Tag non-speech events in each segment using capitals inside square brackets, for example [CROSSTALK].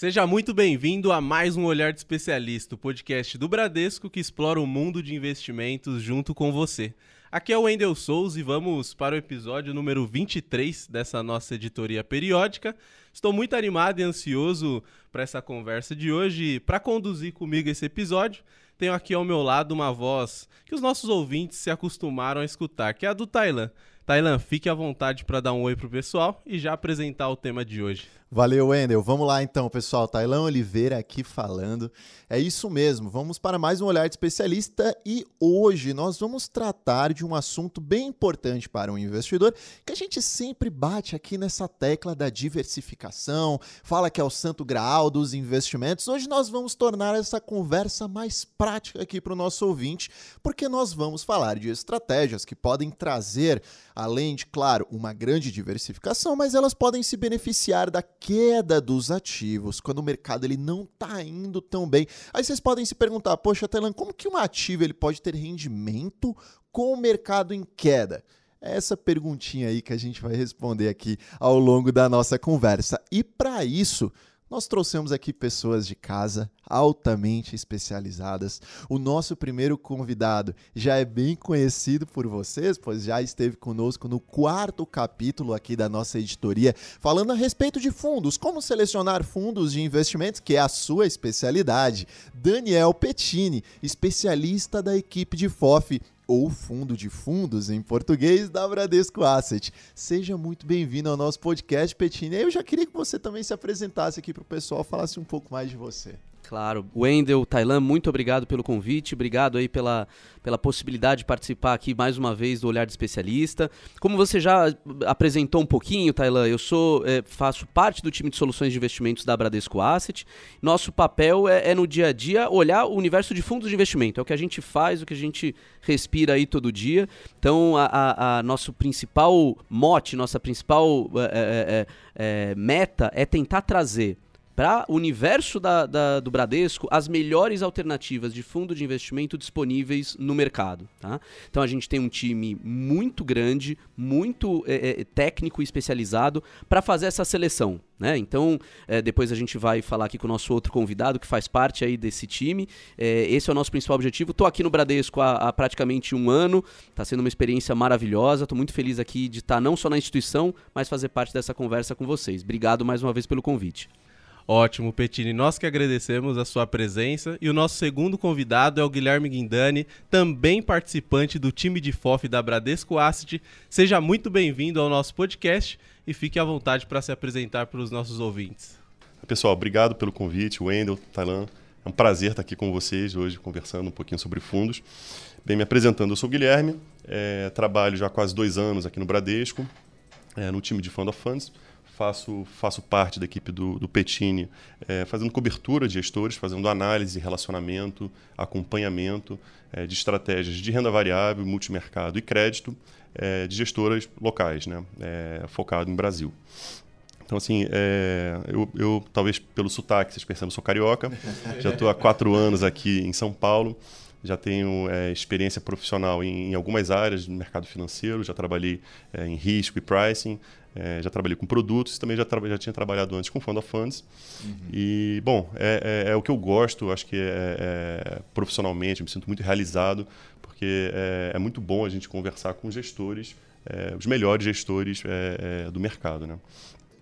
Seja muito bem-vindo a mais um Olhar de Especialista, o podcast do Bradesco que explora o mundo de investimentos junto com você. Aqui é o Wendel Souza e vamos para o episódio número 23 dessa nossa editoria periódica. Estou muito animado e ansioso para essa conversa de hoje. Para conduzir comigo esse episódio, tenho aqui ao meu lado uma voz que os nossos ouvintes se acostumaram a escutar, que é a do Tailan. Tailan, fique à vontade para dar um oi pro pessoal e já apresentar o tema de hoje. Valeu, Wendel. Vamos lá então, pessoal. Tailão Oliveira aqui falando. É isso mesmo. Vamos para mais um olhar de especialista e hoje nós vamos tratar de um assunto bem importante para um investidor, que a gente sempre bate aqui nessa tecla da diversificação, fala que é o santo graal dos investimentos. Hoje nós vamos tornar essa conversa mais prática aqui para o nosso ouvinte, porque nós vamos falar de estratégias que podem trazer, além de, claro, uma grande diversificação, mas elas podem se beneficiar da queda dos ativos, quando o mercado ele não está indo tão bem. Aí vocês podem se perguntar, poxa, Telan, como que um ativo ele pode ter rendimento com o mercado em queda? É essa perguntinha aí que a gente vai responder aqui ao longo da nossa conversa. E para isso, nós trouxemos aqui pessoas de casa altamente especializadas. O nosso primeiro convidado já é bem conhecido por vocês, pois já esteve conosco no quarto capítulo aqui da nossa editoria, falando a respeito de fundos, como selecionar fundos de investimentos, que é a sua especialidade. Daniel Pettini, especialista da equipe de FOF ou Fundo de Fundos em português da Bradesco Asset. Seja muito bem-vindo ao nosso podcast, Petina. Eu já queria que você também se apresentasse aqui para o pessoal, falasse um pouco mais de você. Claro. Wendel, Tailan, muito obrigado pelo convite, obrigado aí pela, pela possibilidade de participar aqui mais uma vez do Olhar de Especialista. Como você já apresentou um pouquinho, Tailan, eu sou é, faço parte do time de soluções de investimentos da Bradesco Asset. Nosso papel é, é, no dia a dia olhar o universo de fundos de investimento. É o que a gente faz, o que a gente respira aí todo dia. Então, a, a, a nosso principal mote, nossa principal é, é, é meta é tentar trazer para o universo da, da, do Bradesco as melhores alternativas de fundo de investimento disponíveis no mercado. Tá? Então a gente tem um time muito grande, muito é, é, técnico e especializado para fazer essa seleção. Né? Então é, depois a gente vai falar aqui com o nosso outro convidado que faz parte aí desse time. É, esse é o nosso principal objetivo. Estou aqui no Bradesco há, há praticamente um ano, está sendo uma experiência maravilhosa. Estou muito feliz aqui de estar tá não só na instituição, mas fazer parte dessa conversa com vocês. Obrigado mais uma vez pelo convite. Ótimo, Petini. Nós que agradecemos a sua presença. E o nosso segundo convidado é o Guilherme Guindani, também participante do time de FOF da Bradesco Asset. Seja muito bem-vindo ao nosso podcast e fique à vontade para se apresentar para os nossos ouvintes. Pessoal, obrigado pelo convite, Wendel, Tailan. É um prazer estar aqui com vocês hoje, conversando um pouquinho sobre fundos. Bem, me apresentando, eu sou o Guilherme, é, trabalho já há quase dois anos aqui no Bradesco, é, no time de Fund of Funds faço, faço parte da equipe do, do Petini, é, fazendo cobertura de gestores, fazendo análise, relacionamento, acompanhamento é, de estratégias de renda variável, multimercado e crédito é, de gestoras locais, né, é, focado em Brasil. Então, assim, é, eu, eu, talvez pelo sotaque, vocês percebem, sou carioca, [LAUGHS] já estou há quatro anos aqui em São Paulo, já tenho é, experiência profissional em, em, algumas áreas do mercado financeiro, já trabalhei é, em risco e pricing, é, já trabalhei com produtos, também já, já tinha trabalhado antes com Fund of Funds. Uhum. E, bom, é, é, é, o que eu gosto, acho que é, é profissionalmente, me sinto muito realizado, porque é, é, muito bom a gente conversar com gestores, é, os melhores gestores do mercado. Né?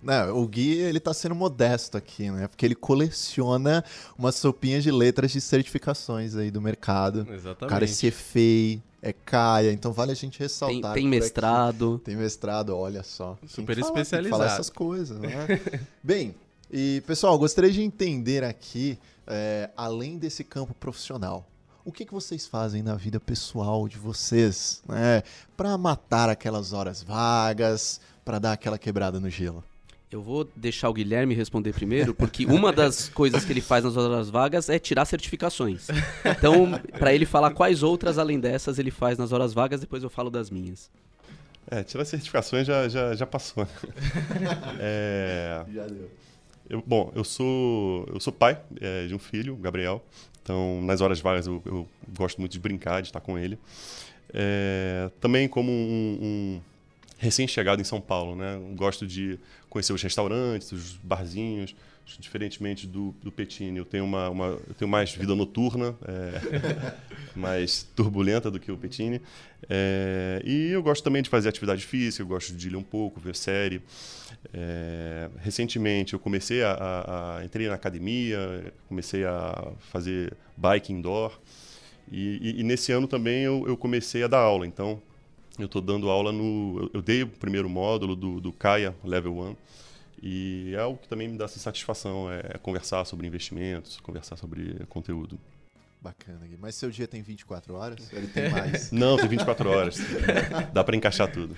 Não, o Gui, ele tá sendo modesto aqui, né? Porque ele coleciona umas sopinhas de letras de certificações aí do mercado. Exatamente. O cara é CFA, é Caia, então vale a gente ressaltar. Tem, tem mestrado. Aqui. Tem mestrado, olha só. Super tem especializado. Falar essas coisas, né? [LAUGHS] Bem, e pessoal, gostaria de entender aqui, é, além desse campo profissional, o que, que vocês fazem na vida pessoal de vocês, né? Para matar aquelas horas vagas, para dar aquela quebrada no gelo? Eu vou deixar o Guilherme responder primeiro, porque uma das [LAUGHS] coisas que ele faz nas horas vagas é tirar certificações. Então, para ele falar quais outras além dessas ele faz nas horas vagas, depois eu falo das minhas. É, tirar certificações já, já, já passou. [LAUGHS] é... Já deu. Eu, bom, eu sou, eu sou pai é, de um filho, Gabriel. Então, nas horas vagas eu, eu, gosto muito de brincar, de estar com ele. É, também como um, um recém-chegado em São Paulo, né? Gosto de conhecer os restaurantes, os barzinhos, diferentemente do, do Petini, eu tenho, uma, uma, eu tenho mais vida noturna, é, [LAUGHS] mais turbulenta do que o Petini. É, e eu gosto também de fazer atividade física, eu gosto de ler um pouco, ver série. É, recentemente eu comecei a, a, a, entrei na academia, comecei a fazer bike indoor. E, e, e nesse ano também eu, eu, comecei a dar aula. Então eu estou dando aula no. Eu, dei o primeiro módulo do, do Kaya Level 1 e é algo que também me dá essa satisfação, é conversar sobre investimentos, conversar sobre conteúdo. Bacana, Gui. Mas seu dia tem 24 horas? Ele tem mais? [LAUGHS] Não, tem 24 horas. [LAUGHS] dá para encaixar tudo.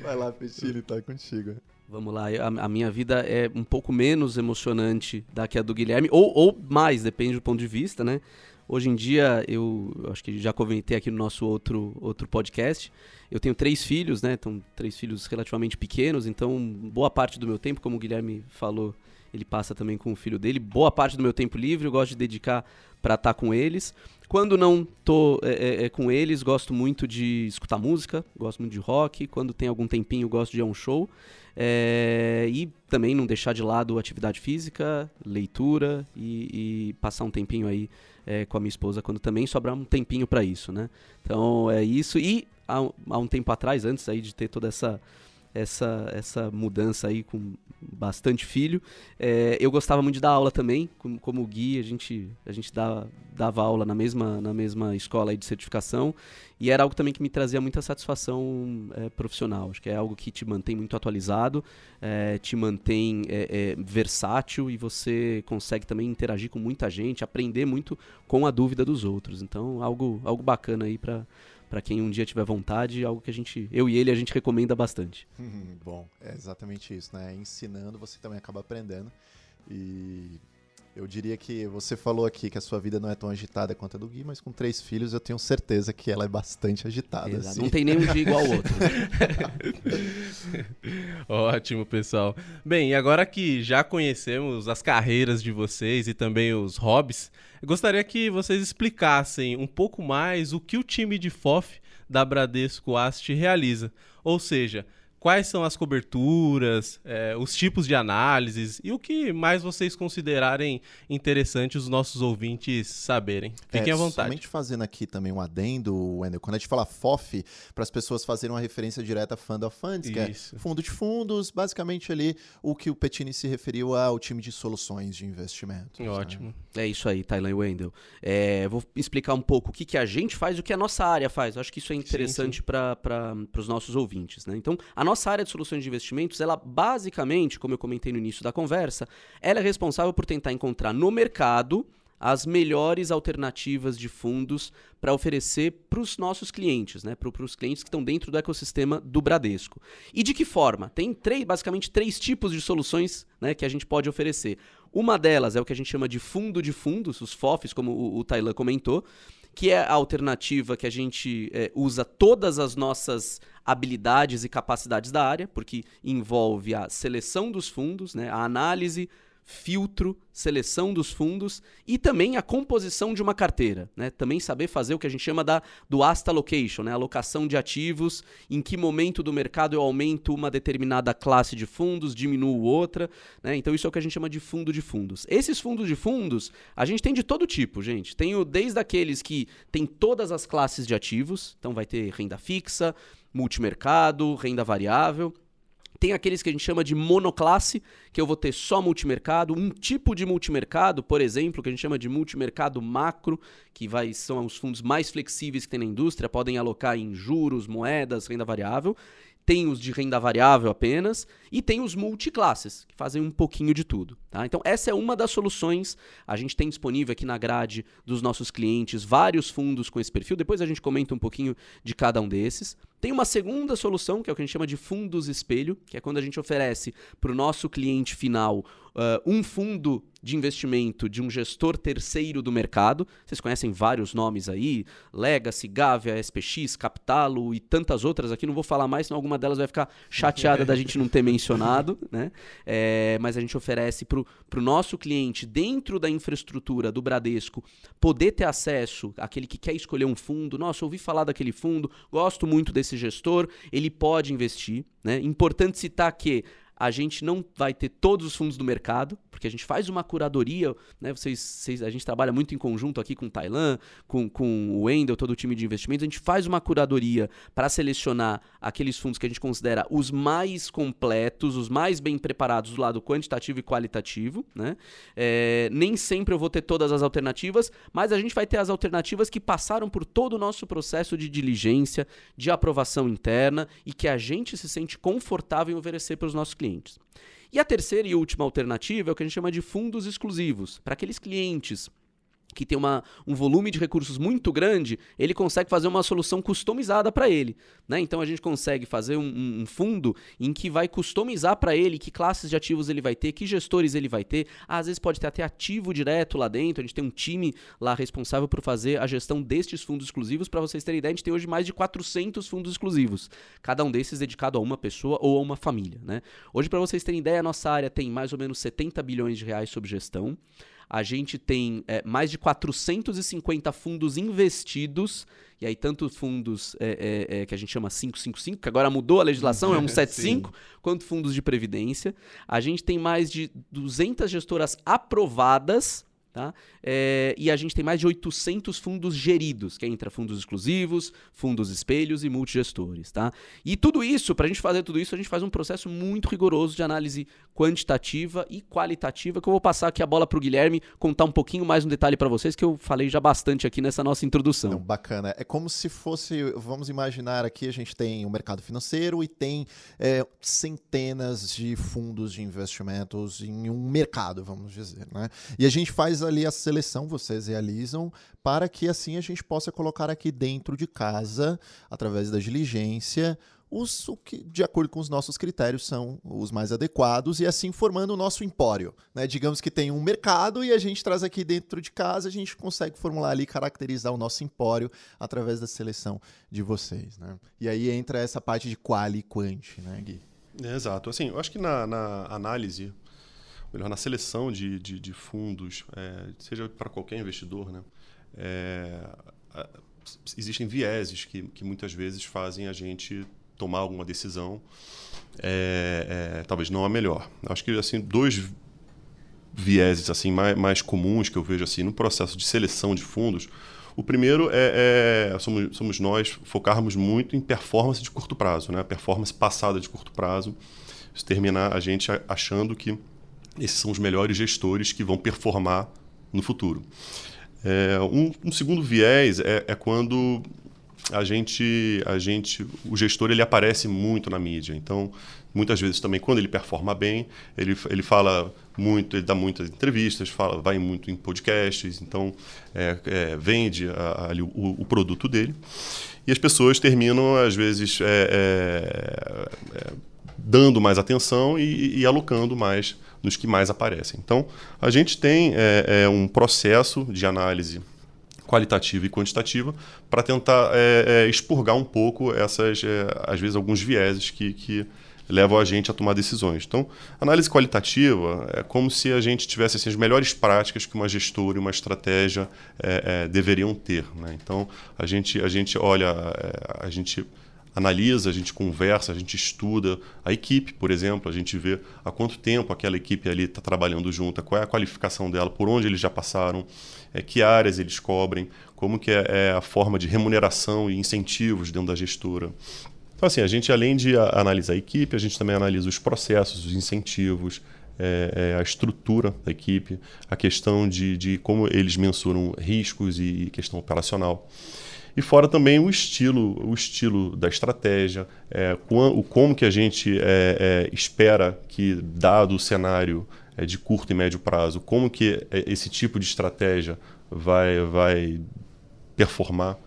Vai lá, Petini, tá contigo. Vamos lá, a, a, minha vida é um pouco menos emocionante da que a do Guilherme, ou, ou mais, depende do ponto de vista, né? Hoje em dia, eu acho que já comentei aqui no nosso outro, outro podcast, eu tenho três filhos, né? Então, três filhos relativamente pequenos, então boa parte do meu tempo, como o Guilherme falou, ele passa também com o filho dele. Boa parte do meu tempo livre eu gosto de dedicar para estar tá com eles. Quando não tô é, é, é, com eles, gosto muito de escutar música, gosto muito de rock. Quando tem algum tempinho, gosto de ir a um show. É, e também não deixar de lado atividade física, leitura e, e passar um tempinho aí é, com a minha esposa quando também sobrar um tempinho para isso, né? Então é isso. E há, há, um tempo atrás, antes aí de ter toda essa essa, essa mudança aí com bastante filho. É, eu gostava muito de dar aula também, como, como guia, a gente, a gente dava, dava aula na mesma, na mesma escola de certificação e era algo também que me trazia muita satisfação é, profissional. Acho que é algo que te mantém muito atualizado, é, te mantém é, é, versátil e você consegue também interagir com muita gente, aprender muito com a dúvida dos outros. Então, algo, algo bacana aí para para quem um dia tiver vontade, algo que a gente, eu e ele, a gente recomenda bastante. [LAUGHS] Bom, é exatamente isso, né? Ensinando, você também acaba aprendendo. E eu diria que você falou aqui que a sua vida não é tão agitada quanto a do Gui, mas com três filhos eu tenho certeza que ela é bastante agitada. Assim. Não tem nenhum dia igual ao outro. [LAUGHS] Ótimo, pessoal. Bem, e agora que já conhecemos as carreiras de vocês e também os hobbies, eu gostaria que vocês explicassem um pouco mais o que o time de FOF da Bradesco Ast realiza. Ou seja, quais são as coberturas, é, os tipos de análises e o que mais vocês considerarem interessante os nossos ouvintes saberem. Fiquem é, à vontade. Somente fazendo aqui também um adendo, Wendel, quando a gente fala FOF, para as pessoas fazerem uma referência direta a Fund of Funds, que é fundo de fundos, basicamente ali o que o Petini se referiu ao time de soluções de investimento. Né? Ótimo. Né? É isso aí, Thailand Wendel. É, vou explicar um pouco o que, que a gente faz e o que a nossa área faz. Eu acho que isso é interessante para os nossos ouvintes. Né? Então, a nossa nossa área de soluções de investimentos, ela basicamente, como eu comentei no início da conversa, ela é responsável por tentar encontrar no mercado as melhores alternativas de fundos para oferecer para os nossos clientes, né? para os clientes que estão dentro do ecossistema do Bradesco. E de que forma? Tem três, basicamente três tipos de soluções né, que a gente pode oferecer. Uma delas é o que a gente chama de fundo de fundos, os FOFs, como o, o comentou, que é a alternativa que a gente é, usa todas as nossas habilidades e capacidades da área, porque envolve a seleção dos fundos, né, a análise, filtro, seleção dos fundos e também a composição de uma carteira. Né? Também saber fazer o que a gente chama da, do asta allocation, né? alocação de ativos, em que momento do mercado eu aumento uma determinada classe de fundos, diminuo outra. Né? Então isso é o que a gente chama de fundo de fundos. Esses fundos de fundos, a gente tem de todo tipo, gente. Tem desde aqueles que tem todas as classes de ativos, então vai ter renda fixa, multimercado, renda variável. Tem aqueles que a gente chama de monoclasse, que eu vou ter só multimercado, um tipo de multimercado, por exemplo, que a gente chama de multimercado macro, que vai, são os fundos mais flexíveis que tem na indústria, podem alocar em juros, moedas, renda variável tem os de renda variável apenas e tem os multiclasses, que fazem um pouquinho de tudo. Tá? Então, essa é uma das soluções. A gente tem disponível aqui na grade dos nossos clientes vários fundos com esse perfil. Depois a gente comenta um pouquinho de cada um desses. Tem uma segunda solução, que é o que a gente chama de fundos espelho, que é quando a gente oferece para o nosso cliente final uh, um fundo de investimento de um gestor terceiro do mercado. Vocês conhecem vários nomes aí: Legacy, Gavia, SPX, Capitalo e tantas outras aqui. Não vou falar mais, senão alguma delas vai ficar chateada da gente não ter mencionado. [LAUGHS] Né? É, mas a gente oferece para o nosso cliente, dentro da infraestrutura do Bradesco, poder ter acesso àquele que quer escolher um fundo. Nossa, ouvi falar daquele fundo, gosto muito desse gestor, ele pode investir. Né? Importante citar que a gente não vai ter todos os fundos do mercado, porque a gente faz uma curadoria, né? Vocês, vocês, a gente trabalha muito em conjunto aqui com o Thailand, com, com o Wendel, todo o time de investimentos, a gente faz uma curadoria para selecionar aqueles fundos que a gente considera os mais completos, os mais bem preparados do lado quantitativo e qualitativo, né? É, nem sempre eu vou ter todas as alternativas, mas a gente vai ter as alternativas que passaram por todo o nosso processo de diligência, de aprovação interna e que a gente se sente confortável em oferecer para os nossos clientes. E a terceira e última alternativa é o que a gente chama de fundos exclusivos, para aqueles clientes que tem uma, um volume de recursos muito grande, ele consegue fazer uma solução customizada para ele. Né? Então a gente consegue fazer um, um fundo em que vai customizar para ele que classes de ativos ele vai ter, que gestores ele vai ter. Às vezes pode ter até ativo direto lá dentro. A gente tem um time lá responsável por fazer a gestão destes fundos exclusivos. Para vocês terem ideia, a gente tem hoje mais de 400 fundos exclusivos, cada um desses dedicado a uma pessoa ou a uma família. Né? Hoje, para vocês terem ideia, a nossa área tem mais ou menos 70 bilhões de reais sob gestão a gente tem é, mais de 450 fundos investidos, e aí tanto fundos é, é, que a gente chama 555, que agora mudou a legislação, é um [LAUGHS] 75, quanto fundos de previdência. A gente tem mais de 200 gestoras aprovadas Tá? É, e a gente tem mais de 800 fundos geridos, que entra fundos exclusivos, fundos espelhos e multigestores. Tá? E tudo isso, para a gente fazer tudo isso, a gente faz um processo muito rigoroso de análise quantitativa e qualitativa, que eu vou passar aqui a bola para o Guilherme contar um pouquinho mais um detalhe para vocês, que eu falei já bastante aqui nessa nossa introdução. Não, bacana. É como se fosse, vamos imaginar aqui, a gente tem o um mercado financeiro e tem é, centenas de fundos de investimentos em um mercado, vamos dizer. Né? E a gente faz ali a seleção, vocês realizam, para que assim a gente possa colocar aqui dentro de casa, através da diligência, os o que, de acordo com os nossos critérios, são os mais adequados e assim formando o nosso empório. Né? Digamos que tem um mercado e a gente traz aqui dentro de casa, a gente consegue formular ali, caracterizar o nosso empório através da seleção de vocês. Né? E aí entra essa parte de quali e quanti, né, Gui? Exato. Assim, eu acho que na, na análise melhor, na seleção de, de, de fundos, é, seja para qualquer investidor, né, é, existem vieses que, que muitas vezes fazem a gente tomar alguma decisão, é, é, talvez não a melhor. Acho que assim dois vieses assim mais, mais comuns que eu vejo assim no processo de seleção de fundos. O primeiro é, é somos, somos, nós focarmos muito em performance de curto prazo, né? performance passada de curto prazo. Isso terminar a gente achando que esses são os melhores gestores que vão performar no futuro. É, um, um, segundo viés é, é, quando a gente, a gente, o gestor ele aparece muito na mídia. Então, muitas vezes também quando ele performa bem, ele, ele fala muito, ele dá muitas entrevistas, fala, vai muito em podcasts, então é, é, vende o, o, produto dele. E as pessoas terminam às vezes é, é, dando mais atenção e, e alocando mais nos que mais aparecem. Então, a gente tem é, é, um processo de análise qualitativa e quantitativa para tentar é, é, expurgar um pouco essas, é, às vezes, alguns vieses que, que levam a gente a tomar decisões. Então, análise qualitativa é como se a gente tivesse assim, as melhores práticas que uma gestora e uma estratégia é, é, deveriam ter. Né? Então, a gente, a gente olha, é, a gente analisa, a gente conversa, a gente estuda a equipe, por exemplo, a gente vê há quanto tempo aquela equipe ali está trabalhando junta, qual é a qualificação dela, por onde eles já passaram, é, que áreas eles cobrem, como que é, é a forma de remuneração e incentivos dentro da gestora. Então, assim, a gente, além de analisar a equipe, a gente também analisa os processos, os incentivos, é, é, a estrutura da equipe, a questão de, de como eles mensuram riscos e questão operacional. E fora também o estilo, o estilo da estratégia, é, o como que a gente é, é, espera que, dado o cenário é, de curto e médio prazo, como que é, esse tipo de estratégia vai, vai performar.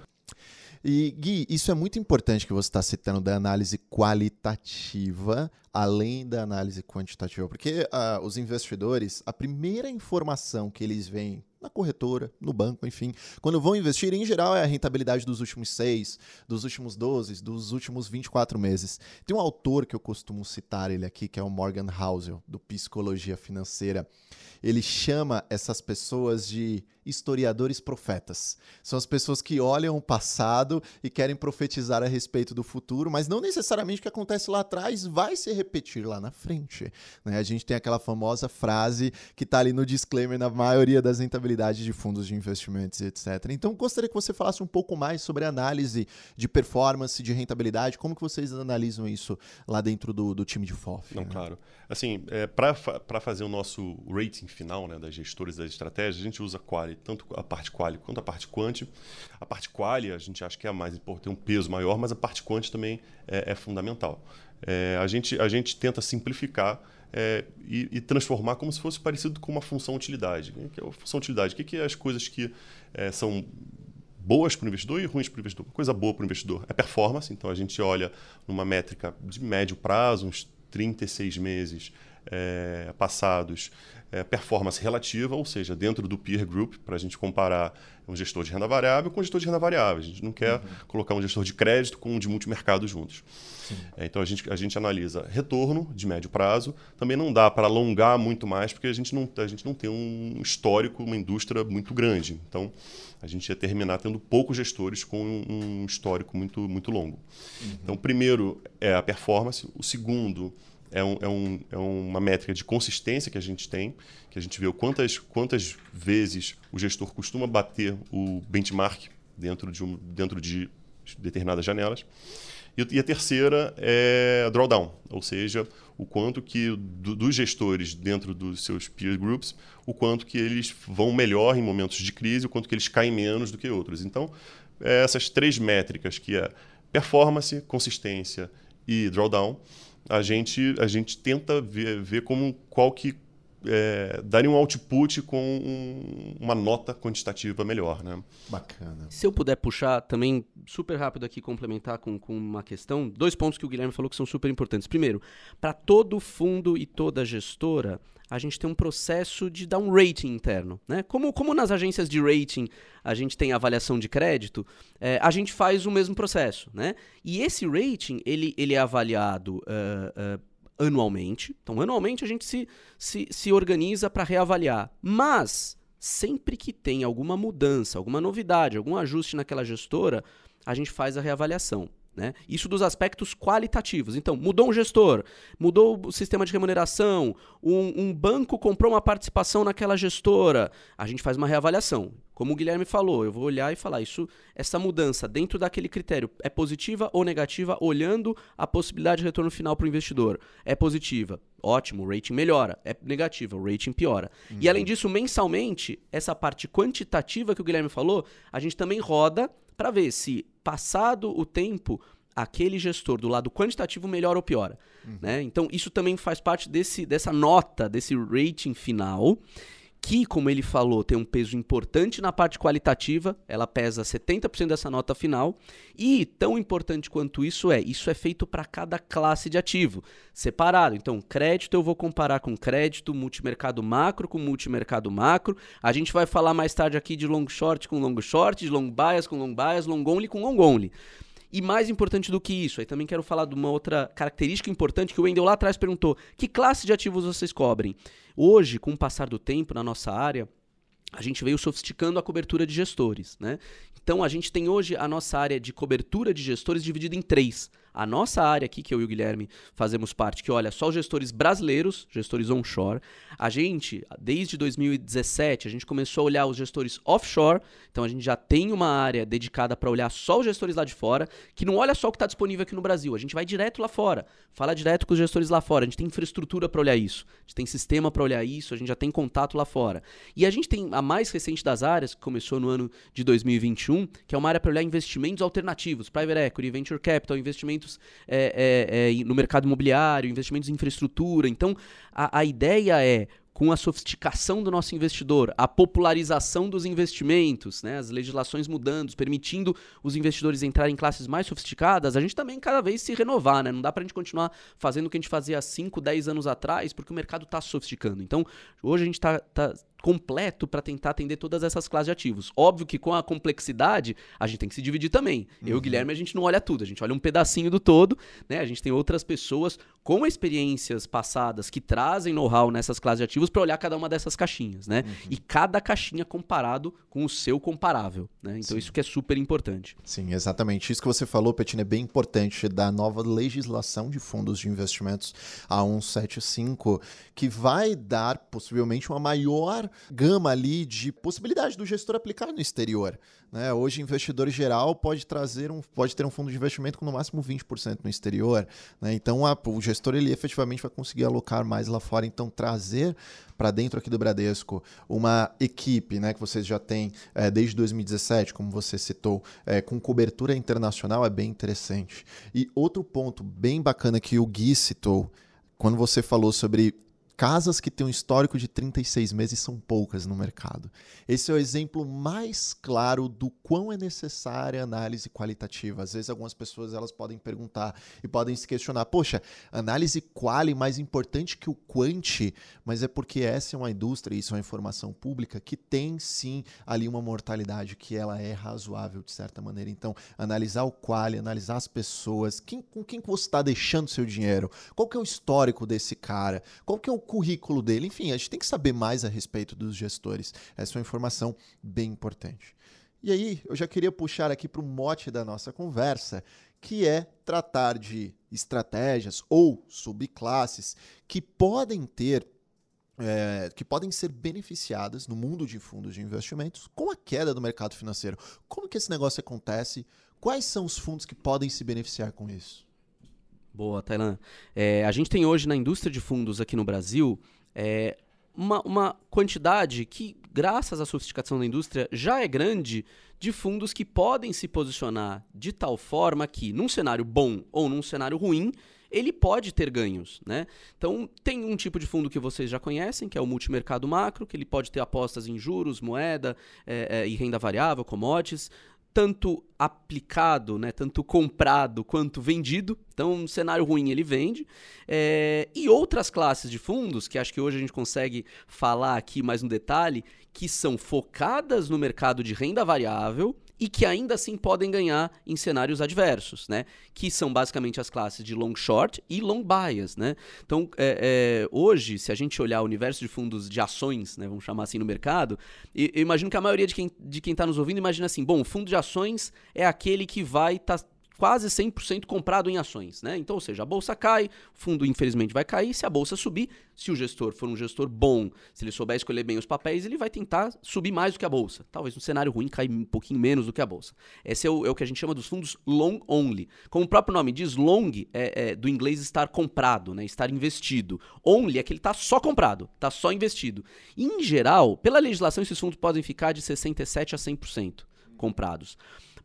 E Gui, isso é muito importante que você está citando da análise qualitativa, além da análise quantitativa, porque uh, os investidores, a primeira informação que eles veem na corretora, no banco, enfim. Quando vão investir, em geral, é a rentabilidade dos últimos seis, dos últimos 12, dos últimos 24 meses. Tem um autor que eu costumo citar ele aqui, que é o Morgan Housel, do Psicologia Financeira. Ele chama essas pessoas de historiadores profetas. São as pessoas que olham o passado e querem profetizar a respeito do futuro, mas não necessariamente o que acontece lá atrás vai se repetir lá na frente. Né? A gente tem aquela famosa frase que está ali no disclaimer na maioria das rentabilidades de fundos de investimentos, etc. Então, gostaria que você falasse um pouco mais sobre a análise de performance, de rentabilidade, como que vocês analisam isso lá dentro do, do time de FOF. Não, né? claro. Assim, é, para fazer o nosso rating final né, das gestores das estratégias, a gente usa quali tanto a parte quali quanto a parte quanti. A parte quali a gente acha que é a mais importante, tem um peso maior, mas a parte quanti também é, é fundamental. É, a, gente, a gente tenta simplificar é, e, e, transformar como se fosse parecido com uma função utilidade. O que é a função utilidade? O que, é as coisas que é, são boas para o investidor e ruins para o investidor? Coisa boa para o investidor é performance, então a gente olha numa métrica de médio prazo, uns 36 meses é, passados, é, performance relativa, ou seja, dentro do peer group, para a gente comparar um gestor de renda variável com um gestor de renda variável. A gente não quer uhum. colocar um gestor de crédito com um de multimercado juntos. É, então a gente, a gente analisa retorno de médio prazo. Também não dá para alongar muito mais, porque a gente, não, a gente não tem um histórico, uma indústria muito grande. Então a gente ia terminar tendo poucos gestores com um histórico muito, muito longo. Uhum. Então, o primeiro é a performance, o segundo é, um, é, um, é, uma métrica de consistência que a gente tem, que a gente vê quantas, quantas vezes o gestor costuma bater o benchmark dentro de, um, dentro de determinadas janelas. E, a terceira é drawdown, ou seja, o quanto que do, dos gestores dentro dos seus peer groups, o quanto que eles vão melhor em momentos de crise, o quanto que eles caem menos do que outros. Então, é essas três métricas que é performance, consistência e drawdown, a gente, a gente tenta ver, ver como qual que é, daria um output com um, uma nota quantitativa melhor, né? Bacana. Se eu puder puxar também super rápido aqui, complementar com, com uma questão, dois pontos que o Guilherme falou que são super importantes. Primeiro, para todo fundo e toda gestora, a gente tem um processo de dar um rating interno. Né? Como, como nas agências de rating a gente tem avaliação de crédito, é, a gente faz o mesmo processo. Né? E esse rating ele, ele é avaliado uh, uh, anualmente. Então, anualmente a gente se, se, se organiza para reavaliar. Mas, sempre que tem alguma mudança, alguma novidade, algum ajuste naquela gestora, a gente faz a reavaliação. Né? Isso dos aspectos qualitativos. Então, mudou um gestor, mudou o sistema de remuneração, um, um, banco comprou uma participação naquela gestora, a gente faz uma reavaliação. Como o Guilherme falou, eu vou olhar e falar isso, essa mudança dentro daquele critério é positiva ou negativa, olhando a possibilidade de retorno final para o investidor. É positiva, ótimo, o rating melhora. É negativa, o rating piora. Uhum. E além disso, mensalmente, essa parte quantitativa que o Guilherme falou, a gente também roda para ver se, passado o tempo, aquele gestor do lado quantitativo melhora ou piora. Uhum. Né? Então, isso também faz parte desse, dessa nota, desse rating final que, como ele falou, tem um peso importante na parte qualitativa, ela pesa 70% dessa nota final, e tão importante quanto isso é, isso é feito para cada classe de ativo, separado. Então, crédito eu vou comparar com crédito, multimercado macro com multimercado macro. A gente vai falar mais tarde aqui de long short com long short, de long bias com long bias, long only com long only. E mais importante do que isso, aí também quero falar de uma outra característica importante que o Wendel lá atrás perguntou: que classe de ativos vocês cobrem? Hoje, com o passar do tempo na nossa área, a gente veio sofisticando a cobertura de gestores, né? Então a gente tem hoje a nossa área de cobertura de gestores dividida em três. A nossa área aqui, que eu e o Guilherme fazemos parte, que olha só os gestores brasileiros, gestores onshore. A gente, desde 2017, a gente começou a olhar os gestores offshore. Então a gente já tem uma área dedicada para olhar só os gestores lá de fora, que não olha só o que está disponível aqui no Brasil. A gente vai direto lá fora, fala direto com os gestores lá fora. A gente tem infraestrutura para olhar isso, a gente tem sistema para olhar isso, a gente já tem contato lá fora. E a gente tem a mais recente das áreas, que começou no ano de 2021, que é uma área para olhar investimentos alternativos, private equity, venture capital, investimentos investimentos é, é, é, no mercado imobiliário, investimentos em infraestrutura. Então, a, a ideia é com a sofisticação do nosso investidor, a popularização dos investimentos, né, as legislações mudando, permitindo os investidores entrarem em classes mais sofisticadas, a gente também cada vez se renovar, né? Não dá para a gente continuar fazendo o que a gente fazia há 5, 10 anos atrás, porque o mercado está sofisticando. Então, hoje a gente está tá completo para tentar atender todas essas classes de ativos. Óbvio que com a complexidade, a gente tem que se dividir também. Uhum. Eu e o uhum. Guilherme, a gente não olha tudo, a gente olha um pedacinho do todo, né? A gente tem outras pessoas com experiências passadas que trazem know-how nessas classes de ativos para olhar cada uma dessas caixinhas, né? Uhum. E cada caixinha comparado com o seu comparável, né? Então Sim. isso que é super importante. Sim, exatamente. Isso que você falou, Petina, é bem importante da nova legislação de fundos de investimentos a 175, que vai dar possivelmente uma maior gama ali de possibilidade do gestor aplicar no exterior. Né? Hoje, investidor geral pode trazer um, pode ter um fundo de investimento com no máximo 20% no exterior. Né? Então, a, o gestor ele efetivamente vai conseguir alocar mais lá fora. Então, trazer para dentro aqui do Bradesco uma equipe né, que vocês já têm é, desde 2017, como você citou, é, com cobertura internacional é bem interessante. E outro ponto bem bacana que o Gui citou, quando você falou sobre Casas que têm um histórico de 36 meses são poucas no mercado. Esse é o exemplo mais claro do quão é necessária a análise qualitativa. Às vezes algumas pessoas elas podem perguntar e podem se questionar: "Poxa, análise quali mais importante que o quanti?" Mas é porque essa é uma indústria, isso é uma informação pública que tem sim ali uma mortalidade que ela é razoável de certa maneira. Então, analisar o quali, analisar as pessoas, quem, com quem você está deixando seu dinheiro, qual que é o histórico desse cara, qual que é o currículo dele. Enfim, a gente tem que saber mais a respeito dos gestores. Essa é uma informação bem importante. E aí, eu já queria puxar aqui para o mote da nossa conversa, que é tratar de estratégias ou subclasses que podem ter é, que podem ser beneficiadas no mundo de fundos de investimentos com a queda do mercado financeiro. Como que esse negócio acontece? Quais são os fundos que podem se beneficiar com isso? Boa, Tailan. É, a gente tem hoje na indústria de fundos aqui no Brasil é, uma, uma quantidade que, graças à sofisticação da indústria, já é grande de fundos que podem se posicionar de tal forma que, num cenário bom ou num cenário ruim, ele pode ter ganhos, né? Então, tem um tipo de fundo que vocês já conhecem, que é o multimercado macro, que ele pode ter apostas em juros, moeda é, é, e renda variável, commodities tanto aplicado, né, tanto comprado quanto vendido. Então, um cenário ruim ele vende. É, e outras classes de fundos, que acho que hoje a gente consegue falar aqui mais um detalhe, que são focadas no mercado de renda variável e que ainda assim podem ganhar em cenários adversos, né? Que são basicamente as classes de long short e long bias, né? Então, é, é, hoje, se a gente olhar o universo de fundos de ações, né, vamos chamar assim no mercado, eu, imagino que a maioria de quem de quem está nos ouvindo imagina assim, bom, fundo de ações é aquele que vai estar tá quase 100% comprado em ações, né? Então, ou seja, a bolsa cai, o fundo infelizmente vai cair, se a bolsa subir, se o gestor for um gestor bom, se ele souber escolher bem os papéis, ele vai tentar subir mais do que a bolsa. Talvez no cenário ruim cair um pouquinho menos do que a bolsa. Esse é o, é o que a gente chama dos fundos long only. Como o próprio nome diz, long é, é do inglês estar comprado, né? Estar investido. Only é que ele está só comprado, está só investido. Em geral, pela legislação, esses fundos podem ficar de 67 a 100% comprados.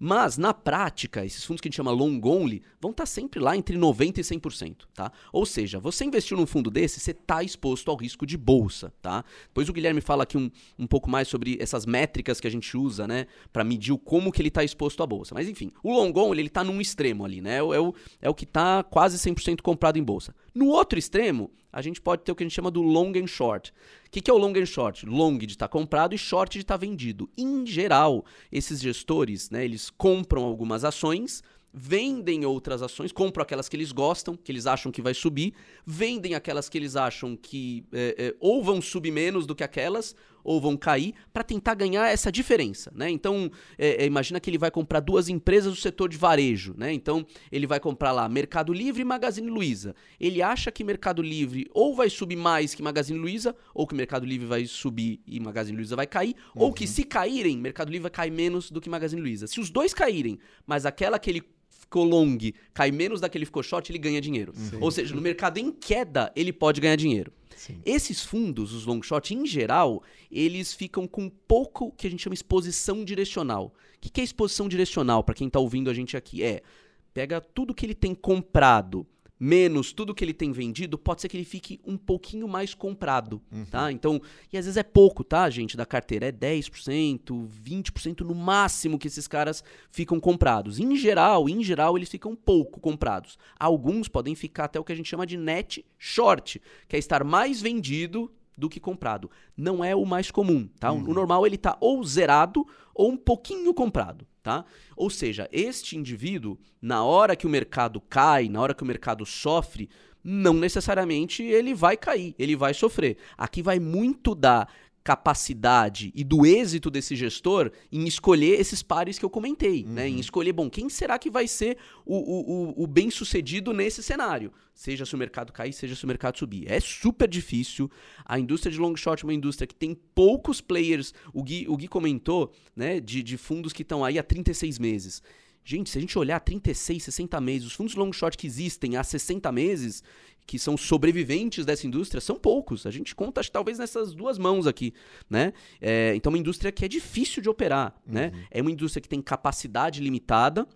Mas, na prática, esses fundos que a gente chama long only vão estar tá sempre lá entre 90% e 100%, tá? Ou seja, você investiu num fundo desse, você está exposto ao risco de bolsa, tá? Depois o Guilherme fala aqui um, um pouco mais sobre essas métricas que a gente usa, né? Para medir como que ele está exposto à bolsa. Mas, enfim, o long only, ele está num extremo ali, né? É o, é o que está quase 100% comprado em bolsa. No outro extremo, a gente pode ter o que a gente chama do long and short. O que, que é o long and short? Long de estar tá comprado e short de estar tá vendido. Em geral, esses gestores, né, eles compram algumas ações, vendem outras ações, compram aquelas que eles gostam, que eles acham que vai subir, vendem aquelas que eles acham que é, é, ou vão subir menos do que aquelas, ou vão cair para tentar ganhar essa diferença, né? Então, é, é, imagina que ele vai comprar duas empresas do setor de varejo, né? Então, ele vai comprar lá Mercado Livre e Magazine Luiza. Ele acha que Mercado Livre ou vai subir mais que Magazine Luiza, ou que Mercado Livre vai subir e Magazine Luiza vai cair, uhum. ou que se caírem, Mercado Livre vai cair menos do que Magazine Luiza. Se os dois caírem, mas aquela que ele ficou long cai menos da que ele ficou short, ele ganha dinheiro. Sim. Ou seja, no mercado em queda, ele pode ganhar dinheiro. Sim. Esses fundos, os long short, em geral, eles ficam com pouco que a gente chama exposição direcional. O que é exposição direcional, para quem está ouvindo a gente aqui? É, pega tudo que ele tem comprado menos tudo que ele tem vendido, pode ser que ele fique um pouquinho mais comprado, Uhum. tá? Então, e às vezes é pouco, tá, gente, da carteira, é 10%, 20% no máximo que esses caras ficam comprados. Em geral, em geral, eles ficam pouco comprados. Alguns podem ficar até o que a gente chama de net short, que é estar mais vendido do que comprado. Não é o mais comum, tá? O normal ele tá ou zerado ou um pouquinho comprado, tá? Ou seja, este indivíduo, na hora que o mercado cai, na hora que o mercado sofre, não necessariamente ele vai cair, ele vai sofrer. Aqui vai muito da capacidade e do êxito desse gestor em escolher esses pares que eu comentei, né? Em escolher, bom, quem será que vai ser o, o, o, o bem-sucedido nesse cenário? Seja se o mercado cair, seja se o mercado subir. É super difícil. A indústria de long short é uma indústria que tem poucos players. O Gui, o Gui comentou, né, de, de fundos que estão aí há 36 meses. Gente, se a gente olhar 36, 60 meses, os fundos long short que existem há 60 meses, que são sobreviventes dessa indústria, são poucos. A gente conta, talvez, nessas duas mãos aqui, né? É, então, é uma indústria que é difícil de operar, né? É uma indústria que tem capacidade limitada,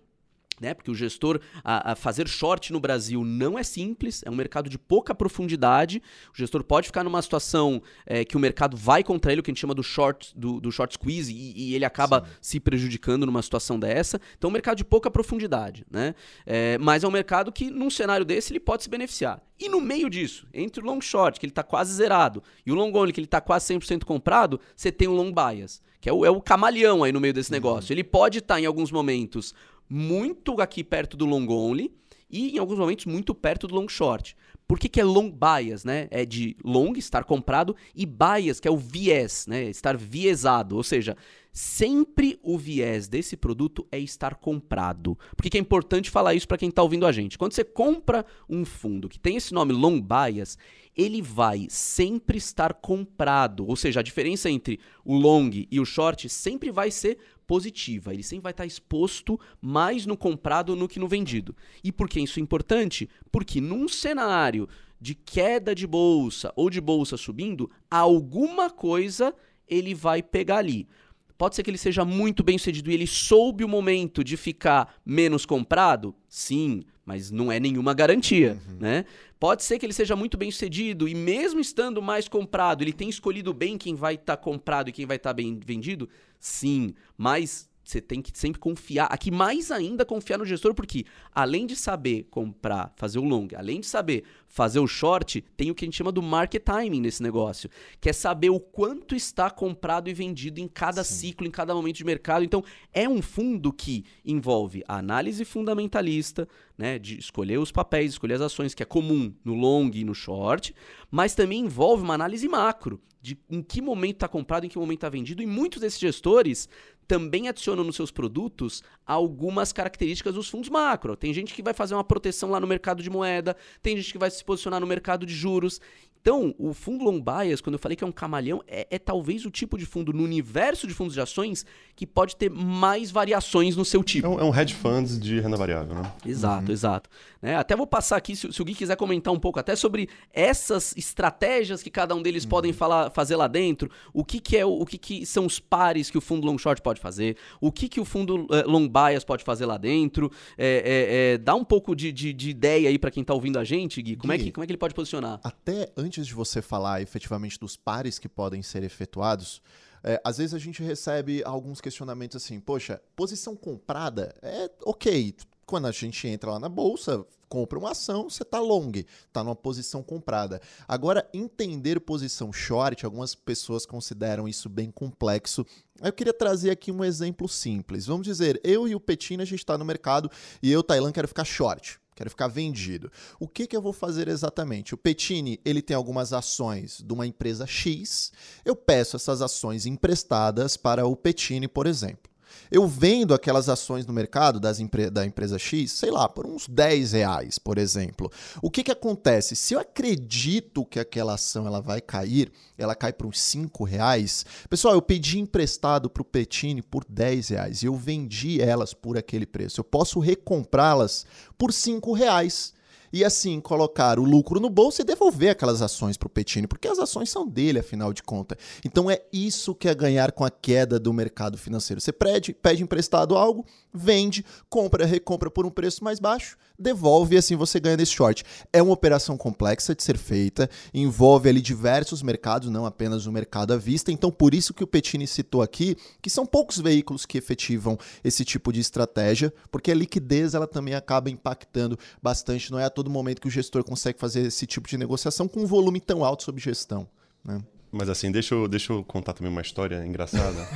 né? Porque o gestor a, a fazer short no Brasil não é simples, é um mercado de pouca profundidade. O gestor pode ficar numa situação é, que o mercado vai contra ele, o que a gente chama do short, do, do short squeeze, e, e ele acaba se prejudicando numa situação dessa. Então, é um mercado de pouca profundidade, né? É, mas é um mercado que, num cenário desse, ele pode se beneficiar. E no meio disso, entre o long short, que ele está quase zerado, e o long only, que ele está quase 100% comprado, você tem o long bias, que é o, é o camaleão aí no meio desse negócio. Ele pode estar, em alguns momentos, muito aqui perto do long only e em alguns momentos muito perto do long short. Por que, que é long bias, né? É de long, estar comprado, e bias, que é o viés, né? Estar viesado. Ou seja, sempre o viés desse produto é estar comprado. Por que, que é importante falar isso para quem está ouvindo a gente? Quando você compra um fundo que tem esse nome long bias, ele vai sempre estar comprado. Ou seja, a diferença entre o long e o short sempre vai ser positiva. Ele sempre vai estar exposto mais no comprado no que no vendido. E por que isso é importante? Porque num cenário de queda de bolsa ou de bolsa subindo, alguma coisa ele vai pegar ali. Pode ser que ele seja muito bem sucedido e ele soube o momento de ficar menos comprado? Sim, mas não é nenhuma garantia, né? Pode ser que ele seja muito bem sucedido e mesmo estando mais comprado, ele tem escolhido bem quem vai estar comprado e quem vai estar bem vendido? Sim, mas você tem que sempre confiar, aqui mais ainda confiar no gestor, porque além de saber comprar, fazer o long, além de saber fazer o short, tem o que a gente chama do market timing nesse negócio, que é saber o quanto está comprado e vendido em cada ciclo, em cada momento de mercado. Então, é um fundo que envolve a análise fundamentalista, né, de escolher os papéis, escolher as ações, que é comum no long e no short, mas também envolve uma análise macro, de em que momento está comprado, em que momento está vendido, e muitos desses gestores também adicionam nos seus produtos algumas características dos fundos macro. Tem gente que vai fazer uma proteção lá no mercado de moeda, tem gente que vai se posicionar no mercado de juros. Então, o fundo long bias, quando eu falei que é um camaleão, é, é talvez o tipo de fundo no universo de fundos de ações que pode ter mais variações no seu É tipo. um, é um hedge funds de renda variável, né? Exato, exato. Né? Até vou passar aqui, se, se o Gui quiser comentar um pouco até sobre essas estratégias que cada um deles podem falar, fazer lá dentro, o que, que é o, o que, que são os pares que o fundo long short pode fazer, o que, que o fundo eh, long bias pode fazer lá dentro. É, é, é, dá um pouco de, de, de ideia aí para quem tá ouvindo a gente, Gui. Como, É Gui. que, como é que ele pode posicionar? Até antes de você falar efetivamente dos pares que podem ser efetuados, é, às vezes a gente recebe alguns questionamentos assim: poxa, posição comprada é ok. Quando a gente entra lá na bolsa, compra uma ação, você tá long, tá numa posição comprada. Agora, entender posição short, algumas pessoas consideram isso bem complexo. Eu queria trazer aqui um exemplo simples. Vamos dizer, eu e o Petina, a gente está no mercado e eu, Tailan, quero ficar short. Quero ficar vendido. O que, que eu vou fazer exatamente? O Petini, ele tem algumas ações de uma empresa X. Eu peço essas ações emprestadas para o Petini, por exemplo. Eu vendo aquelas ações no mercado das empre da empresa X, sei lá, por uns 10 reais, por exemplo. O que, que acontece? Se eu acredito que aquela ação ela vai cair, ela cai para uns 5 reais. Pessoal, eu pedi emprestado para o Petini por 10 reais e eu vendi elas por aquele preço. Eu posso recomprá-las por 5 reais. E assim colocar o lucro no bolso e devolver aquelas ações para o Petini, porque as ações são dele, afinal de contas. Então é isso que é ganhar com a queda do mercado financeiro. Você pede, pede emprestado algo, vende, compra, recompra por um preço mais baixo, devolve e assim você ganha nesse short. É uma operação complexa de ser feita, envolve ali diversos mercados, não apenas o mercado à vista. Então por isso que o Petini citou aqui que são poucos veículos que efetivam esse tipo de estratégia, porque a liquidez ela também acaba impactando bastante. Não é a todo momento que o gestor consegue fazer esse tipo de negociação com um volume tão alto sob gestão. Né? Mas assim, deixa eu, deixa eu contar também uma história engraçada.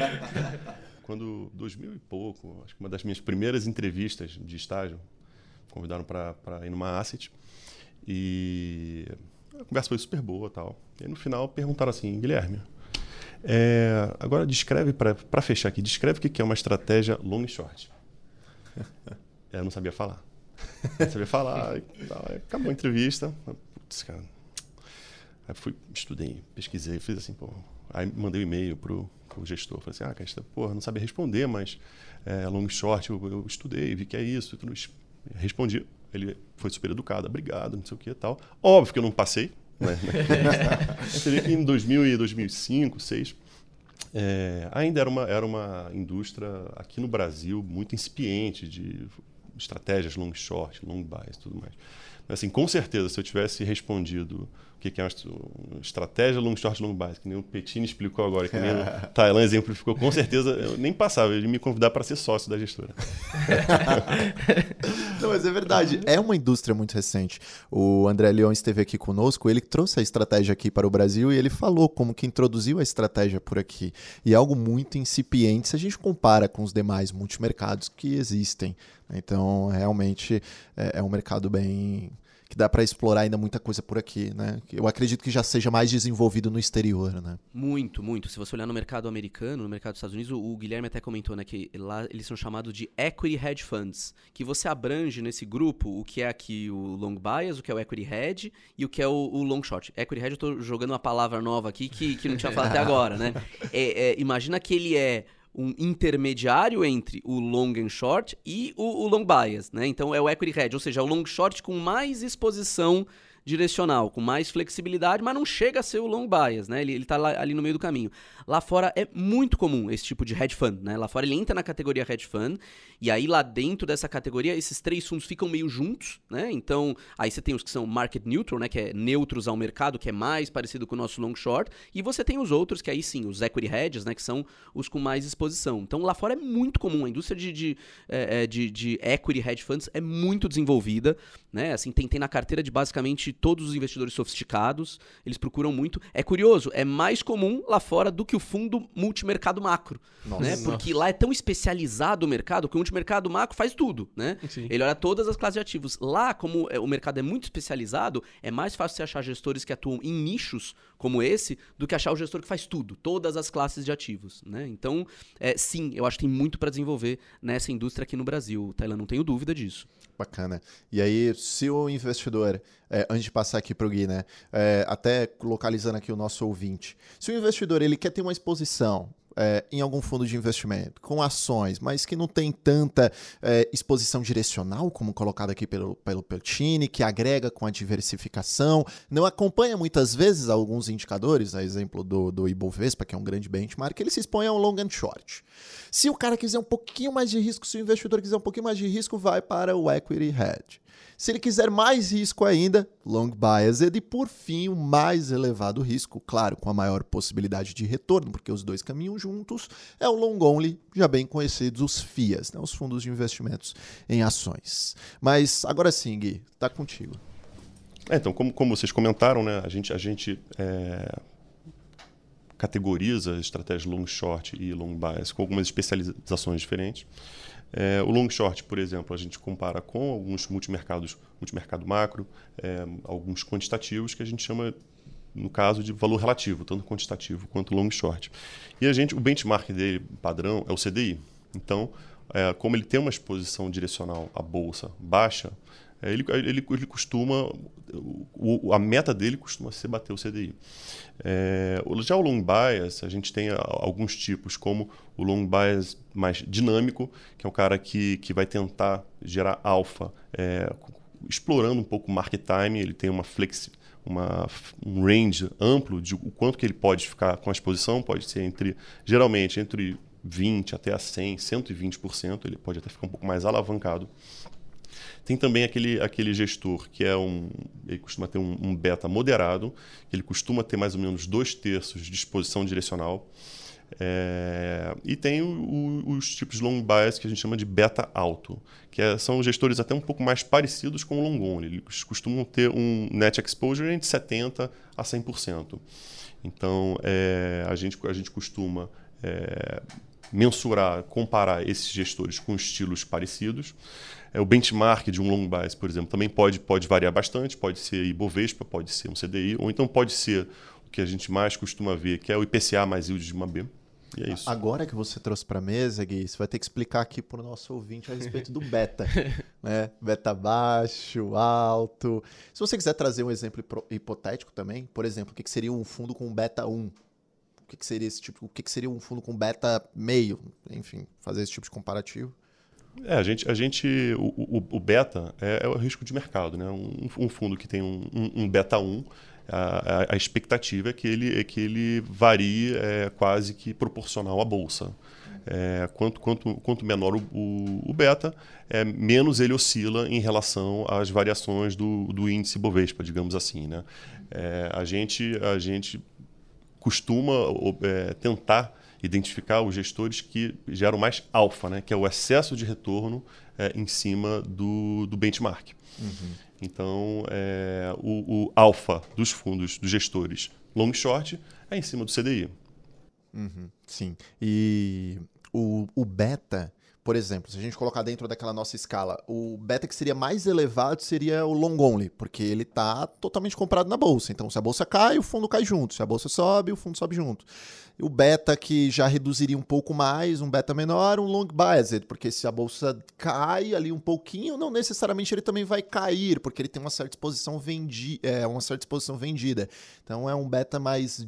[LAUGHS] Quando, 2000 e pouco, acho que uma das minhas primeiras entrevistas de estágio, convidaram para ir numa asset e a conversa foi super boa tal. E no final perguntaram assim, Guilherme, é, agora descreve, para fechar aqui, descreve o que é uma estratégia long e short. [LAUGHS] Eu não sabia falar. [LAUGHS] Não sabia falar. Acabou a entrevista. Putz, cara. Aí fui, estudei, pesquisei, fiz assim, pô. Aí mandei um e-mail pro, pro gestor. Falei assim, ah, cara, porra, não sabia responder, mas é, long short eu, eu, estudei, vi que é isso. Tudo. Respondi. Ele foi super educado, obrigado, não sei o que e tal. Óbvio que eu não passei, né? [LAUGHS] Você em 2000 e 2005, 2006, é, ainda era uma, era uma indústria aqui no Brasil muito incipiente de estratégias long short, long buy e tudo mais. Mas, assim, com certeza, se eu tivesse respondido que é uma estratégia long short long buy, que nem o Petini explicou agora, que nem o [LAUGHS] Thailand exemplificou, com certeza eu nem passava, ele me convidar para ser sócio da gestora. [LAUGHS] Não, mas é verdade, é uma indústria muito recente. O André Leão esteve aqui conosco, ele trouxe a estratégia aqui para o Brasil e ele falou como que introduziu a estratégia por aqui. E é algo muito incipiente se a gente compara com os demais multimercados que existem. Então, realmente é, é um mercado bem que dá para explorar ainda muita coisa por aqui, né? Eu acredito que já seja mais desenvolvido no exterior, né? Muito, muito. Se você olhar no mercado americano, no mercado dos Estados Unidos, o, Guilherme até comentou, né, que lá eles são chamados de equity hedge funds, que você abrange nesse grupo o que é aqui o long bias, o que é o equity hedge e o que é o, o long short. Equity hedge eu tô jogando uma palavra nova aqui que, que não tinha falado até [LAUGHS] agora, né? É, é, imagina que ele é um intermediário entre o long and short e o, o long bias, né? Então é o equity hedge, ou seja, é o long short com mais exposição direcional, com mais flexibilidade, mas não chega a ser o long bias, né? Ele, ele tá ali no meio do caminho. Lá fora é muito comum esse tipo de hedge fund, né? Lá fora ele entra na categoria hedge fund, e aí lá dentro dessa categoria esses três fundos ficam meio juntos, né? Então, aí você tem os que são market neutral, né? Que é neutros ao mercado, que é mais parecido com o nosso long short, e você tem os outros, que aí sim, os equity hedges, né? Que são os com mais exposição. Então lá fora é muito comum, a indústria de, de, é, é de, de equity hedge funds é muito desenvolvida, né? Assim, tem, tem na carteira de basicamente todos os investidores sofisticados, eles procuram muito. É curioso, é mais comum lá fora do que o fundo multimercado macro, nossa, né? Porque lá é tão especializado o mercado que o multimercado macro faz tudo, né? Sim. Ele olha todas as classes de ativos. Lá, como é, o mercado é muito especializado, é mais fácil você achar gestores que atuam em nichos como esse do que achar o gestor que faz tudo, todas as classes de ativos, né? Então, é, sim, eu acho que tem muito para desenvolver nessa indústria aqui no Brasil, Tailândia, não tenho dúvida disso. Bacana. E aí, se o investidor, é, antes de passar aqui para o Gui, né, é, até localizando aqui o nosso ouvinte, se o investidor ele quer ter uma exposição é, em algum fundo de investimento, com ações, mas que não tem tanta é, exposição direcional, como colocado aqui pelo, pelo Peltini, que agrega com a diversificação, não acompanha muitas vezes alguns indicadores, a exemplo do, do Ibovespa, que é um grande benchmark, ele se expõe a um long and short. Se o cara quiser um pouquinho mais de risco, se o investidor quiser um pouquinho mais de risco, vai para o equity hedge. Se ele quiser mais risco ainda, long biased e por fim o mais elevado risco, claro, com a maior possibilidade de retorno, porque os dois caminham juntos, é o long only, já bem conhecidos os FIAs, né, os fundos de investimentos em ações. Mas agora sim, Gui, tá contigo. É, então, como, como vocês comentaram, né, a gente, a gente é, categoriza estratégias long short e long bias com algumas especializações diferentes. É, o long short, por exemplo, a gente compara com alguns multimercados, multimercado macro, é, alguns quantitativos que a gente chama, no caso, de valor relativo, tanto quantitativo quanto long short. E a gente, o benchmark dele padrão é o CDI. Então, é, como ele tem uma exposição direcional à bolsa baixa, ele, ele, ele costuma, o, a meta dele costuma ser bater o CDI. É, já o long bias, a gente tem alguns tipos, como o long bias mais dinâmico, que é um cara que, que vai tentar gerar alfa é, explorando um pouco o market time, ele tem uma flexi uma, um range amplo de o quanto que ele pode ficar com a exposição, pode ser entre, geralmente, entre 20 até a 100, 120%, ele pode até ficar um pouco mais alavancado. Tem também aquele, aquele gestor que é um. Ele costuma ter um, um beta moderado, ele costuma ter mais ou menos dois terços de exposição direcional. É, e tem o, o, os tipos long bias que a gente chama de beta alto, que é, são gestores até um pouco mais parecidos com o long only. Eles costumam ter um net exposure entre 70% a 100%. Então, é, a, gente, a gente costuma é, mensurar, comparar esses gestores com estilos parecidos. É, o benchmark de um long bias, por exemplo, também pode, pode variar bastante, pode ser Ibovespa, pode ser um CDI, ou então pode ser o que a gente mais costuma ver, que é o IPCA mais yield de uma B. E é isso. Agora que você trouxe para a mesa, Gui, você vai ter que explicar aqui para o nosso ouvinte a respeito do beta. [LAUGHS] né? Beta baixo, alto. Se você quiser trazer um exemplo hipotético também, por exemplo, o que seria um fundo com beta 1? O que seria esse tipo? O que seria um fundo com beta meio? Enfim, fazer esse tipo de comparativo. É, a gente, a gente o, o, o beta é, é, o risco de mercado, né? Um, um fundo que tem um, um, beta 1 a, a, expectativa é que ele, é que ele varie é, quase que proporcional à bolsa. É, quanto, quanto, quanto menor o, o, o, beta, é, menos ele oscila em relação às variações do, do índice Bovespa, digamos assim. Né? É, a, gente, a gente costuma é, tentar identificar os gestores que geram mais alfa, né? que é o excesso de retorno é, em cima do, do benchmark. Uhum. Então, é, o, o alfa dos fundos, dos gestores long short, é em cima do CDI. Uhum, sim. E o, o beta, por exemplo, se a gente colocar dentro daquela nossa escala, o beta que seria mais elevado seria o long only, porque ele está totalmente comprado na bolsa. Então, se a bolsa cai, o fundo cai junto. Se a bolsa sobe, o fundo sobe junto o beta que já reduziria um pouco mais, um beta menor, um long biased, porque se a bolsa cai ali um pouquinho, não necessariamente ele também vai cair, porque ele tem uma certa exposição vendi é, uma certa exposição vendida. Então é um beta mais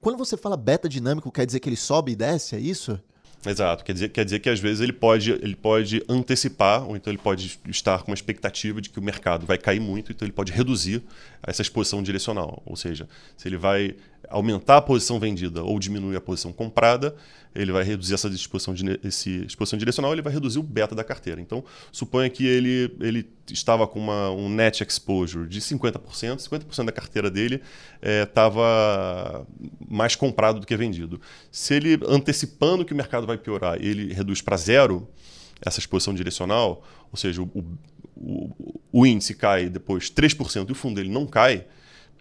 quando você fala beta dinâmico, quer dizer que ele sobe e desce, é isso? Exato, quer dizer, quer dizer que às vezes ele pode, ele pode antecipar, ou então ele pode estar com uma expectativa de que o mercado vai cair muito, então ele pode reduzir essa exposição direcional. Ou seja, se ele vai aumentar a posição vendida ou diminuir a posição comprada, ele vai reduzir essa exposição, esse exposição direcional, ele vai reduzir o beta da carteira. Então, suponha que ele, ele estava com uma, um net exposure de 50%, 50% da carteira dele estava é, mais comprado do que vendido. Se ele, antecipando que o mercado vai piorar, ele reduz para zero essa exposição direcional, ou seja, o, o, o índice cai depois 3% e o fundo dele não cai,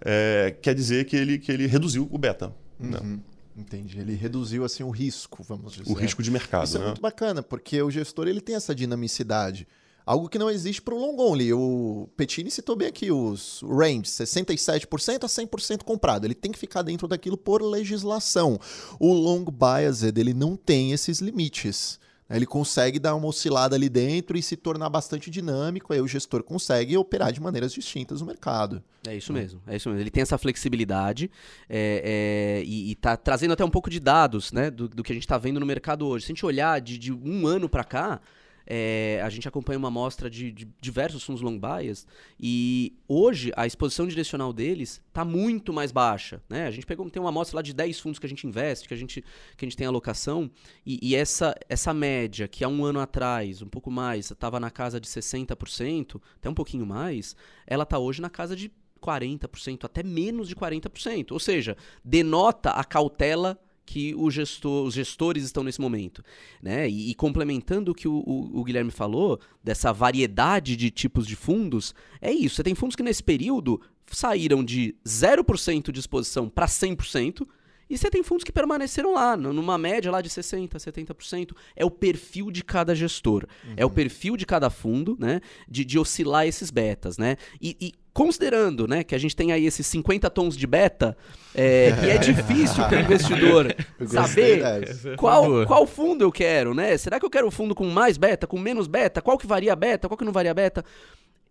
é, quer dizer que ele, que ele reduziu o beta. Né? Uhum. Né? Entendi. Ele reduziu assim o risco, vamos dizer. O risco de mercado. Isso é né? é muito bacana, porque o gestor ele tem essa dinamicidade. Algo que não existe para o long only. O Petini citou bem aqui os range, 67% a 100% comprado. Ele tem que ficar dentro daquilo por legislação. O long biased, ele não tem esses limites. Ele consegue dar uma oscilada ali dentro e se tornar bastante dinâmico, aí o gestor consegue operar de maneiras distintas no mercado. É isso mesmo, é isso mesmo. Ele tem essa flexibilidade é, é, e, está trazendo até um pouco de dados né, do, do que a gente está vendo no mercado hoje. Se a gente olhar de, de um ano para cá, é, a gente acompanha uma amostra de, de, diversos fundos long bias e hoje a exposição direcional deles está muito mais baixa. Né? A gente pegou, tem uma amostra lá de 10 fundos que a gente investe, que a gente, que a gente tem alocação, e, e essa, essa média, que há um ano atrás, um pouco mais, estava na casa de 60%, até um pouquinho mais, ela está hoje na casa de 40%, até menos de 40%. Ou seja, denota a cautela que gestor, os gestores estão nesse momento. Né? E, e complementando o que o, o, o, Guilherme falou, dessa variedade de tipos de fundos, é isso. Você tem fundos que nesse período saíram de 0% de exposição para 100%, e você tem fundos que permaneceram lá, numa média lá de 60%, 70%. É o perfil de cada gestor. Uhum. É o perfil de cada fundo, né? De, de oscilar esses betas, né? E, e considerando, né, que a gente tem aí esses 50 tons de beta, é, e é difícil para o [LAUGHS] investidor saber qual, qual fundo eu quero, né? Será que eu quero o fundo com mais beta, com menos beta? Qual que varia beta? Qual que não varia beta?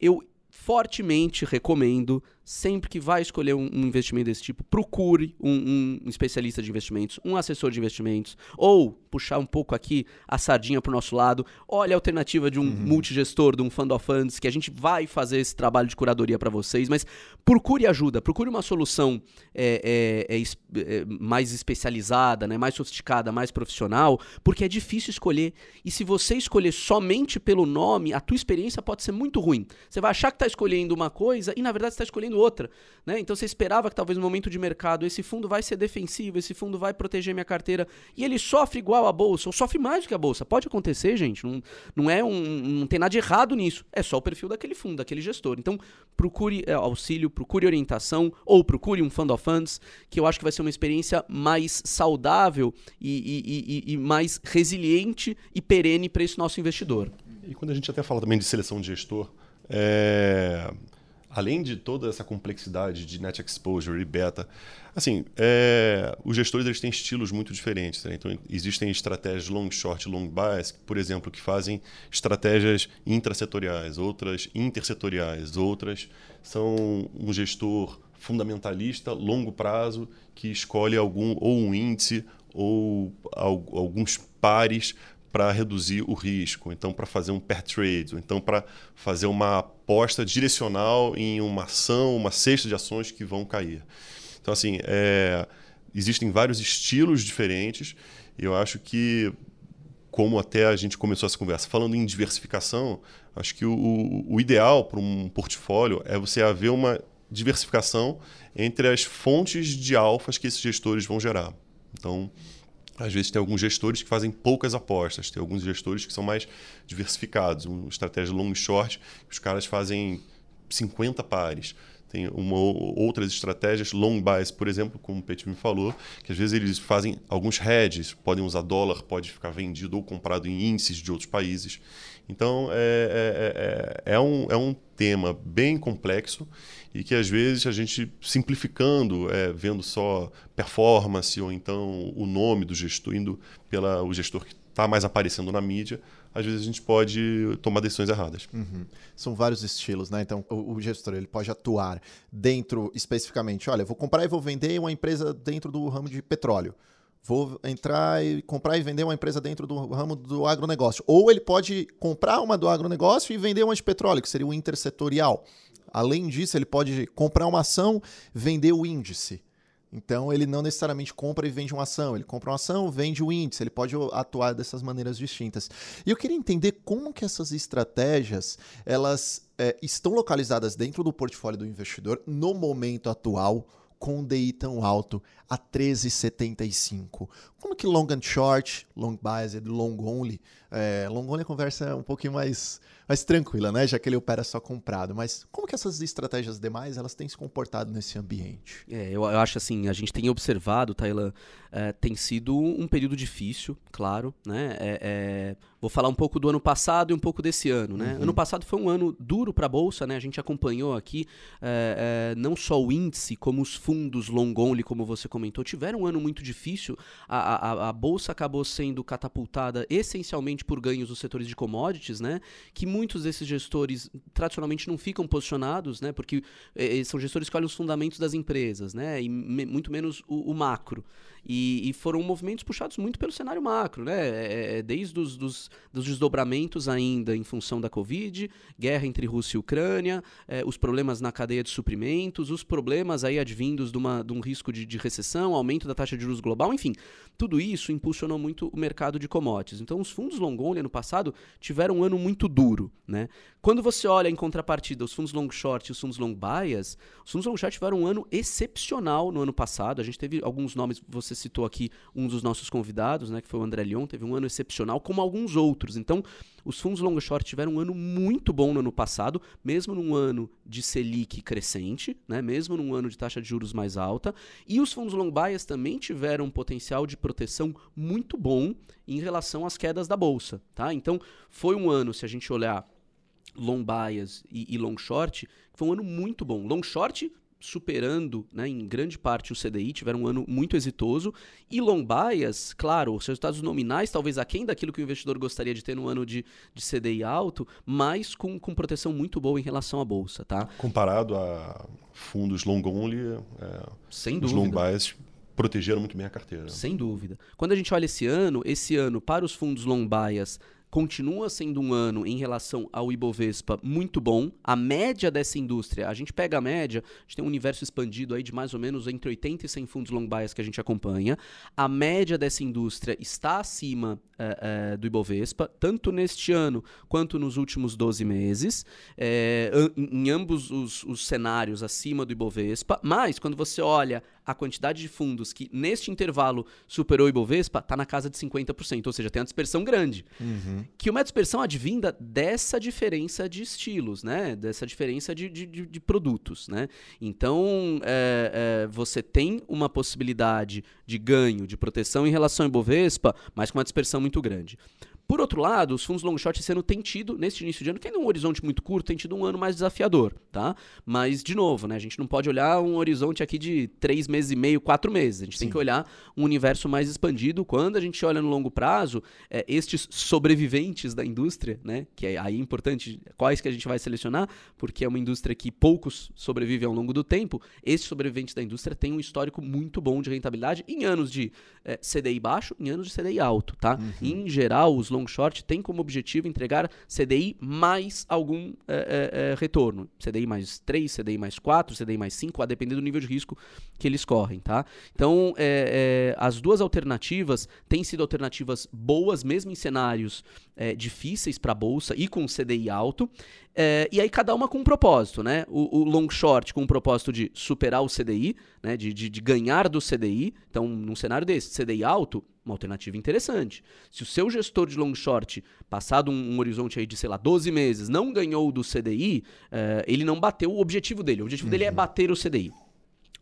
Eu fortemente recomendo sempre que vai escolher um, um investimento desse tipo, procure um, um, especialista de investimentos, um assessor de investimentos, ou puxar um pouco aqui a sardinha para o nosso lado, olha a alternativa de um uhum. multigestor, de um fund of funds, que a gente vai fazer esse trabalho de curadoria para vocês, mas procure ajuda, procure uma solução é, é, é, é, mais especializada, né, mais sofisticada, mais profissional, porque é difícil escolher, e se você escolher somente pelo nome, a tua experiência pode ser muito ruim. Você vai achar que está escolhendo uma coisa e na verdade está escolhendo outra. Né? Então você esperava que talvez no momento de mercado esse fundo vai ser defensivo, esse fundo vai proteger minha carteira e ele sofre igual a bolsa, ou sofre mais do que a bolsa. Pode acontecer, gente. Não, não é um. não tem nada de errado nisso. É só o perfil daquele fundo, daquele gestor. Então, procure é, auxílio, procure orientação, ou procure um fund of funds, que eu acho que vai ser uma experiência mais saudável e, e, e, e mais resiliente e perene para esse nosso investidor. E quando a gente até fala também de seleção de gestor, é além de toda essa complexidade de net exposure e beta, assim, é, os gestores eles têm estilos muito diferentes. Né? Então, existem estratégias long short, long bias, por exemplo, que fazem estratégias intrasetoriais, outras intersetoriais, outras são um gestor fundamentalista, longo prazo, que escolhe algum ou um índice ou alguns pares para reduzir o risco, então para fazer um pair trade, então para fazer uma aposta direcional em uma ação, uma cesta de ações que vão cair. Então, assim, é, existem vários estilos diferentes. Eu acho que, como até a gente começou essa conversa, falando em diversificação, acho que o, o ideal para um portfólio é você haver uma diversificação entre as fontes de alfas que esses gestores vão gerar. Então, às vezes tem alguns gestores que fazem poucas apostas, tem alguns gestores que são mais diversificados, uma estratégia long short, os caras fazem 50 pares. Tem uma, outras estratégias, long buys, por exemplo, como o Petit me falou, que às vezes eles fazem alguns hedges, podem usar dólar, pode ficar vendido ou comprado em índices de outros países. Então, é, é, é, é um, é um tema bem complexo e que às vezes a gente simplificando, é, vendo só performance ou então o nome do gestor, indo pela o gestor que está mais aparecendo na mídia, às vezes a gente pode tomar decisões erradas. Uhum. São vários estilos, né? Então o, o, gestor ele pode atuar dentro especificamente, olha, vou comprar e vou vender uma empresa dentro do ramo de petróleo. Vou entrar e comprar e vender uma empresa dentro do ramo do agronegócio. Ou ele pode comprar uma do agronegócio e vender uma de petróleo, que seria o intersetorial. Além disso, ele pode comprar uma ação, vender o índice. Então, ele não necessariamente compra e vende uma ação. Ele compra uma ação, vende o índice. Ele pode atuar dessas maneiras distintas. E eu queria entender como que essas estratégias elas é, estão localizadas dentro do portfólio do investidor no momento atual com um DI tão alto a 13,75. Como que long and short, long biased, long only? É, long only é conversa um pouquinho mais mais tranquila, né? Já que ele opera só comprado. Mas como que essas estratégias demais elas têm se comportado nesse ambiente? É, eu, eu acho assim, a gente tem observado, Tailan, é, tem sido um período difícil, claro, né? É, é, vou falar um pouco do ano passado e um pouco desse ano, né? Uhum. Ano passado foi um ano duro para a bolsa, né? A gente acompanhou aqui é, não só o índice, como os fundos long only, como você comentou, tiveram um ano muito difícil. A, a, a bolsa acabou sendo catapultada essencialmente por ganhos dos setores de commodities, né? Que muitos desses gestores tradicionalmente não ficam posicionados, né? Porque eh, são gestores que olham os fundamentos das empresas, né? E me, muito menos o, o macro. E, e, foram movimentos puxados muito pelo cenário macro, né? É, é, desde os dos, dos desdobramentos ainda em função da Covid, guerra entre Rússia e Ucrânia, é, os problemas na cadeia de suprimentos, os problemas aí advindos de, uma, de um risco de, de recessão, aumento da taxa de juros global, enfim, tudo isso impulsionou muito o mercado de commodities. Então, os fundos long only ano passado tiveram um ano muito duro, né? Quando você olha em contrapartida os fundos long short e os fundos long bias, os fundos long short tiveram um ano excepcional no ano passado. A gente teve alguns nomes, você você citou aqui um dos nossos convidados, né, que foi o André Lyon, teve um ano excepcional, como alguns outros. Então, os fundos long short tiveram um ano muito bom no ano passado, mesmo num ano de Selic crescente, né, mesmo num ano de taxa de juros mais alta, e os fundos long bias também tiveram um potencial de proteção muito bom em relação às quedas da bolsa, tá? Então, foi um ano, se a gente olhar long bias e, e long short, foi um ano muito bom. Long short superando, né, em grande parte, o CDI, tiveram um ano muito exitoso. E long bias, claro, os resultados nominais talvez aquém daquilo que o investidor gostaria de ter no ano de, de CDI alto, mas com, com proteção muito boa em relação à bolsa, tá? Comparado a fundos long only, é, Sem os dúvida. long bias protegeram muito bem a carteira. Sem dúvida. Quando a gente olha esse ano, esse ano para os fundos long bias continua sendo um ano em relação ao Ibovespa muito bom. A média dessa indústria, a gente pega a média, a gente tem um universo expandido aí de mais ou menos entre 80 e 100 fundos long bias que a gente acompanha. A média dessa indústria está acima eh, eh, do Ibovespa, tanto neste ano quanto nos últimos 12 meses, am- em ambos os, os cenários acima do Ibovespa, mas quando você olha a quantidade de fundos que neste intervalo superou o Ibovespa, está na casa de 50%, ou seja, tem uma dispersão grande que uma dispersão advinda dessa diferença de estilos, né? Dessa diferença de, de, de- de produtos, né? Então, é, é, você tem uma possibilidade de ganho, de proteção em relação ao Ibovespa, mas com uma dispersão muito grande. Por outro lado, os fundos long short ano têm tido, neste início de ano, é um horizonte muito curto, tem tido um ano mais desafiador, tá? Mas, de novo, né, a gente não pode olhar um horizonte aqui de três meses e meio, quatro meses. A gente tem Sim. que olhar um universo mais expandido. Quando a gente olha no longo prazo, é, estes sobreviventes da indústria, né, que é aí importante quais que a gente vai selecionar, porque é uma indústria que poucos sobrevivem ao longo do tempo, esses sobreviventes da indústria têm um histórico muito bom de rentabilidade em anos de é, CDI baixo, em anos de CDI alto, tá? Em geral, os long short têm como objetivo entregar CDI mais algum é, é, retorno. CDI mais 3, CDI mais 4, CDI mais 5, a depender do nível de risco que eles correm, tá? Então, as duas alternativas têm sido alternativas boas, mesmo em cenários difíceis para a bolsa e com CDI alto. É, e aí cada uma com um propósito, né? O, o long short com o propósito de superar o CDI, né? De, de, de ganhar do CDI. Então, num cenário desse, CDI alto, uma alternativa interessante. Se o seu gestor de long short, passado um, um horizonte aí de, sei lá, 12 meses, não ganhou do CDI, é, ele não bateu o objetivo dele. O objetivo dele é bater o CDI.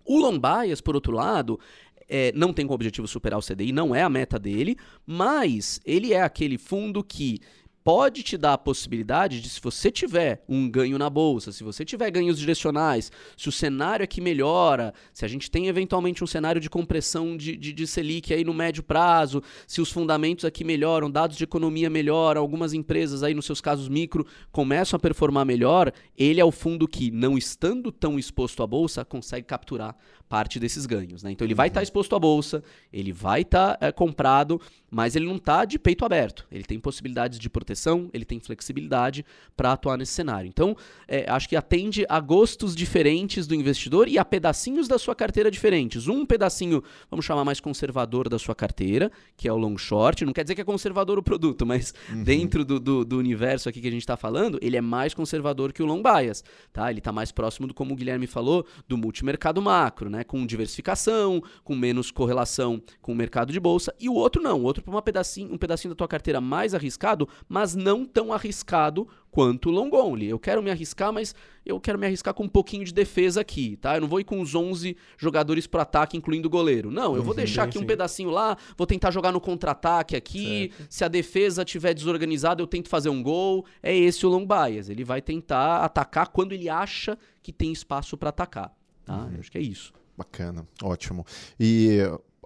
O long bias, por outro lado, é, não tem como objetivo superar o CDI, não é a meta dele, mas ele é aquele fundo que pode te dar a possibilidade de, se você tiver um ganho na bolsa, se você tiver ganhos direcionais, se o cenário aqui melhora, se a gente tem eventualmente um cenário de compressão de, de, de Selic aí no médio prazo, se os fundamentos aqui melhoram, dados de economia melhoram, algumas empresas aí nos seus casos micro começam a performar melhor, ele é o fundo que, não estando tão exposto à bolsa, consegue capturar parte desses ganhos. Né? Então ele vai estar exposto à bolsa, ele vai estar é, comprado, mas ele não está de peito aberto. Ele tem possibilidades de proteção, ele tem flexibilidade para atuar nesse cenário. Então, é, acho que atende a gostos diferentes do investidor e a pedacinhos da sua carteira diferentes. Um pedacinho, vamos chamar mais conservador da sua carteira, que é o long short. Não quer dizer que é conservador o produto, mas dentro do, do, do universo aqui que a gente está falando, ele é mais conservador que o long bias. Tá? Ele está mais próximo do, como o Guilherme falou, do multimercado macro, né? Com diversificação, com menos correlação com o mercado de bolsa. E o outro não, o outro para pedacinho, um pedacinho da tua carteira mais arriscado, mas não tão arriscado quanto o long only. Eu quero me arriscar, mas eu quero me arriscar com um pouquinho de defesa aqui, tá? Eu não vou ir com os 11 jogadores para ataque, incluindo o goleiro. Não, eu vou deixar sim, aqui um sim. pedacinho lá, vou tentar jogar no contra-ataque aqui. Se a defesa tiver desorganizada, eu tento fazer um gol. É esse o long bias. Ele vai tentar atacar quando ele acha que tem espaço para atacar, tá? Eu acho que é isso. Bacana, ótimo. E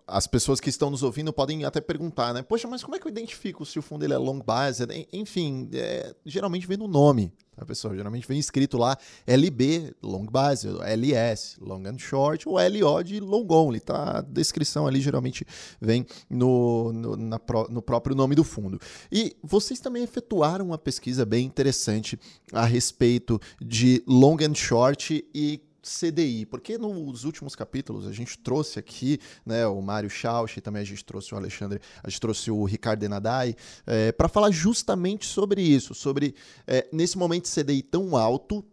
as pessoas que estão nos ouvindo podem até perguntar, né? Poxa, mas como é que eu identifico se o fundo ele é long biased? En- Enfim, é, geralmente vem no nome, tá, pessoal? Geralmente vem escrito lá LB, long biased, LS, long and short, ou LO de long only, tá? A descrição ali geralmente vem no, no, na no próprio nome do fundo. E vocês também efetuaram uma pesquisa bem interessante a respeito de long and short e CDI, porque nos últimos capítulos a gente trouxe aqui, né, o Mário Schausch, também a gente trouxe o Alexandre, a gente trouxe o Ricardo Denadai, para falar justamente sobre isso, sobre é, nesse momento CDI tão alto,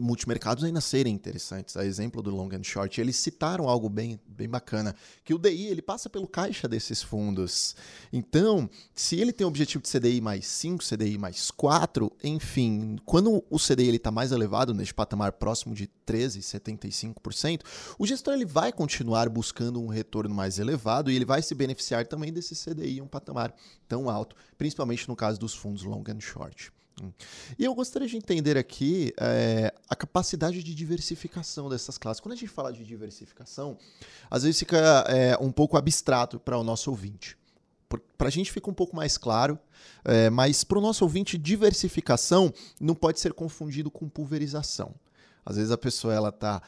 multimercados ainda serem interessantes. A exemplo do long and short, eles citaram algo bem, bem bacana, que o DI ele passa pelo caixa desses fundos. Então, se ele tem o objetivo de CDI mais 5, CDI mais 4, enfim, quando o CDI está mais elevado, neste patamar próximo de 13, 75%, o gestor ele vai continuar buscando um retorno mais elevado e ele vai se beneficiar também desse CDI em um patamar tão alto, principalmente no caso dos fundos long and short. E eu gostaria de entender aqui é, a capacidade de diversificação dessas classes. Quando a gente fala de diversificação, às vezes fica é, um pouco abstrato para o nosso ouvinte. Para a gente fica um pouco mais claro, é, mas para o nosso ouvinte, diversificação não pode ser confundido com pulverização. Às vezes a pessoa ela está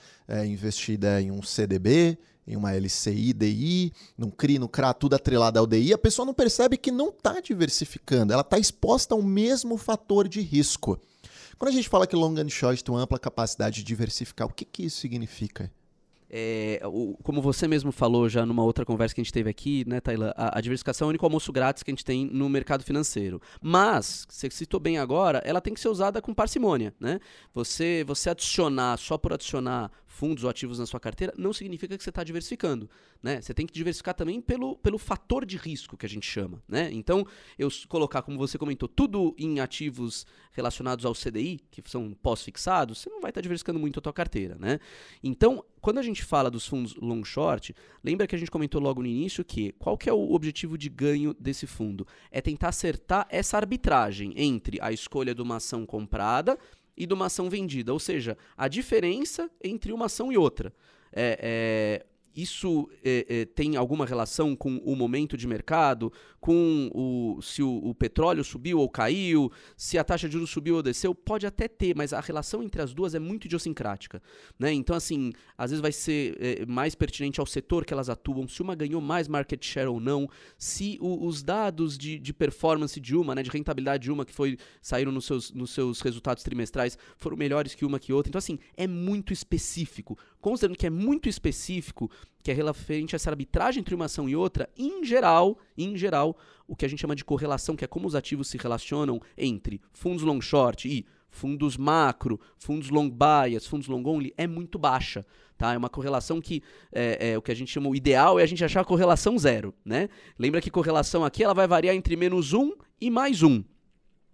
investida em um CDB, em uma LCI, DI, num CRI, no CRA, tudo atrelado ao DI, a pessoa não percebe que não está diversificando, ela está exposta ao mesmo fator de risco. Quando a gente fala que long and short tem uma ampla capacidade de diversificar, o que, que isso significa? É, o, como você mesmo falou já numa outra conversa que a gente teve aqui, né, a, a, diversificação é o único almoço grátis que a gente tem no mercado financeiro. Mas, você citou bem agora, ela tem que ser usada com parcimônia. Né? Você, você adicionar, só por adicionar fundos ou ativos na sua carteira, não significa que você está diversificando. Né? Você tem que diversificar também pelo, pelo fator de risco que a gente chama. Né? Então, eu colocar, como você comentou, tudo em ativos relacionados ao CDI, que são pós-fixados, você não vai estar tá diversificando muito a tua carteira. Né? Então, quando a gente fala dos fundos long short, lembra que a gente comentou logo no início que qual que é o objetivo de ganho desse fundo? É tentar acertar essa arbitragem entre a escolha de uma ação comprada e de uma ação vendida, ou seja, a diferença entre uma ação e outra. É, é, isso é, é, tem alguma relação com o momento de mercado, com o, se o, o, petróleo subiu ou caiu, se a taxa de juros subiu ou desceu? Pode até ter, mas a relação entre as duas é muito idiosincrática. Né? Então, assim, às vezes vai ser é, mais pertinente ao setor que elas atuam, se uma ganhou mais market share ou não, se o, os dados de, de, performance de uma, né, de rentabilidade de uma que foi saíram nos seus, nos seus resultados trimestrais, foram melhores que uma que outra. Então, assim, é muito específico. Considerando que é muito específico, que é referente a essa arbitragem entre uma ação e outra, em geral, em geral, o que a gente chama de correlação, que é como os ativos se relacionam entre fundos long short e fundos macro, fundos long bias, fundos long only, é muito baixa. Tá? É uma correlação que é, é, o que a gente chama o ideal é a gente achar a correlação zero. Né? Lembra que correlação aqui ela vai variar entre menos um e mais um.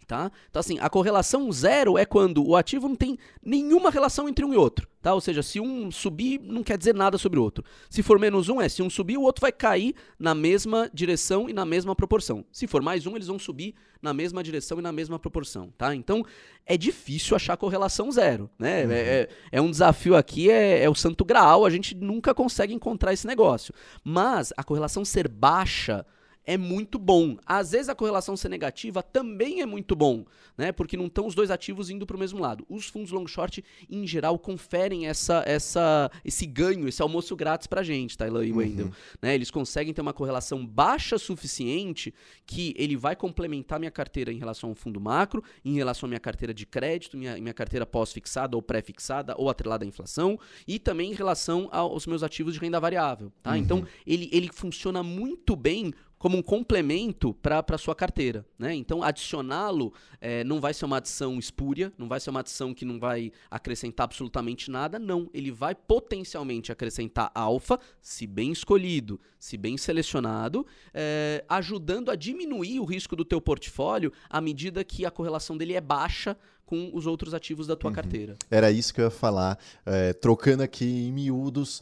Tá? Então, assim, a correlação zero é quando o ativo não tem nenhuma relação entre um e outro. Tá? Ou seja, se um subir, não quer dizer nada sobre o outro. Se for menos um, é se um subir, o outro vai cair na mesma direção e na mesma proporção. Se for mais um, eles vão subir na mesma direção e na mesma proporção. Tá? Então, é difícil achar correlação zero. Né? Uhum. É, é, é, um desafio aqui, é, é o santo graal, a gente nunca consegue encontrar esse negócio. Mas a correlação ser baixa é muito bom. Às vezes a correlação ser negativa também é muito bom, né? Porque não estão os dois ativos indo para o mesmo lado. Os fundos long short, em geral, conferem essa, essa, esse ganho, esse almoço grátis para a gente, Tyler e Wendell. Uhum. Né? Eles conseguem ter uma correlação baixa suficiente que ele vai complementar minha carteira em relação ao fundo macro, em relação à minha carteira de crédito, minha, minha carteira pós-fixada ou pré-fixada ou atrelada à inflação, e também em relação aos meus ativos de renda variável. Tá? Uhum. Então, ele, ele funciona muito bem como um complemento para a sua carteira. Né? Então, adicioná-lo é, não vai ser uma adição espúria, não vai ser uma adição que não vai acrescentar absolutamente nada, não. Ele vai potencialmente acrescentar alfa, se bem escolhido, se bem selecionado, é, ajudando a diminuir o risco do teu portfólio à medida que a correlação dele é baixa com os outros ativos da tua uhum. carteira. Era isso que eu ia falar. É, trocando aqui em miúdos,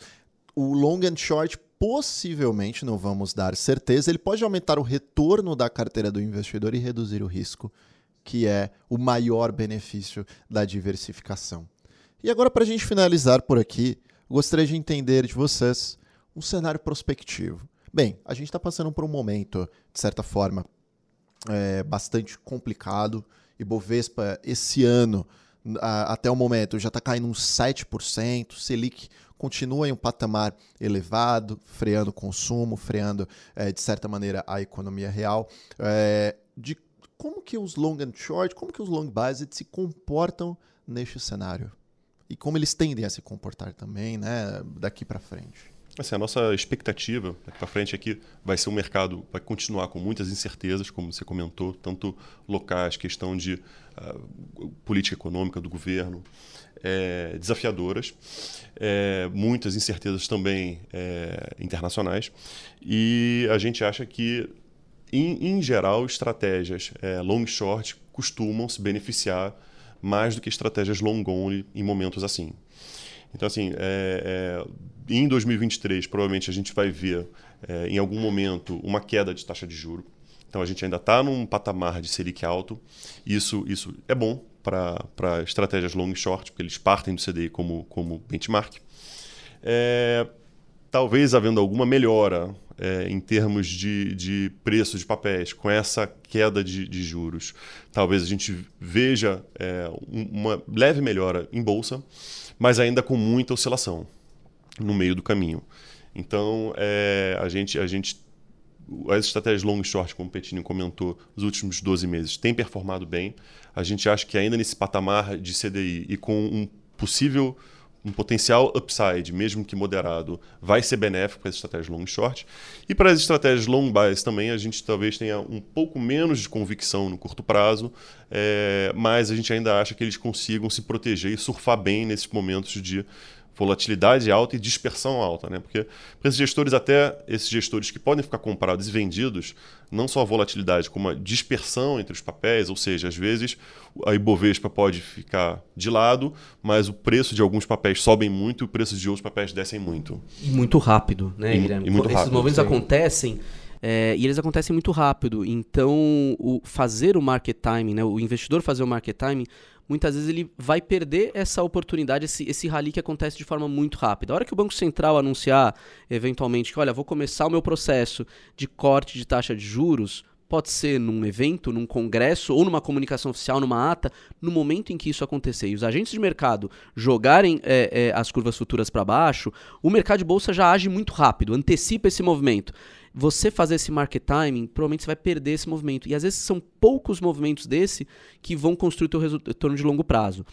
o long and short possivelmente, não vamos dar certeza, ele pode aumentar o retorno da carteira do investidor e reduzir o risco, que é o maior benefício da diversificação. E agora, para a gente finalizar por aqui, gostaria de entender de vocês um cenário prospectivo. Bem, a gente está passando por um momento, de certa forma, é, bastante complicado. E Bovespa, esse ano, a, até o momento, já está caindo uns 7%, Selic continua em um patamar elevado, freando o consumo, freando, é, de certa maneira, a economia real. É, de como que os long and short, como que os long based se comportam neste cenário? E como eles tendem a se comportar também, né, daqui para frente? Assim, a nossa expectativa daqui para frente é que vai ser um mercado, vai continuar com muitas incertezas, como você comentou, tanto locais, questão de política econômica do governo, é, desafiadoras, é, muitas incertezas também é, internacionais, e a gente acha que, em, em geral, estratégias é, long short costumam se beneficiar mais do que estratégias long only em momentos assim. Então, assim, é, é, em 2023, provavelmente a gente vai ver, em algum momento, uma queda de taxa de juro. Então a gente ainda está num patamar de Selic alto. Isso, isso é bom para estratégias long e short, porque eles partem do CDI como, como benchmark. É, talvez havendo alguma melhora é, em termos de, de preço de papéis, com essa queda de, de juros, talvez a gente veja é, uma leve melhora em bolsa, mas ainda com muita oscilação no meio do caminho. Então, é, a, gente, a gente as estratégias long e short, como o Petini comentou, nos últimos 12 meses, têm performado bem. A gente acha que ainda nesse patamar de CDI e com um possível um potencial upside, mesmo que moderado, vai ser benéfico para as estratégias long e short. E para as estratégias long bias também, a gente talvez tenha um pouco menos de convicção no curto prazo, é, mas a gente ainda acha que eles consigam se proteger e surfar bem nesses momentos de volatilidade alta e dispersão alta, né? Porque para esses gestores, até esses gestores que podem ficar comprados e vendidos, não só a volatilidade, como a dispersão entre os papéis, ou seja, às vezes a Ibovespa pode ficar de lado, mas o preço de alguns papéis sobem muito e o preço de outros papéis descem muito. E muito rápido, né, e, Guilherme? E muito Esses rápido, movimentos sim. acontecem é, e eles acontecem muito rápido. Então, o fazer o market timing, né, o investidor fazer o market timing, muitas vezes ele vai perder essa oportunidade, esse, esse rally que acontece de forma muito rápida. A hora que o Banco Central anunciar, eventualmente, que olha, vou começar o meu processo de corte de taxa de juros, pode ser num evento, num congresso ou numa comunicação oficial, numa ata, no momento em que isso acontecer e os agentes de mercado jogarem é, é, as curvas futuras para baixo, o mercado de bolsa já age muito rápido, antecipa esse movimento. Você fazer esse market timing, provavelmente você vai perder esse movimento. E às vezes são poucos movimentos desse que vão construir o teu retorno de longo prazo.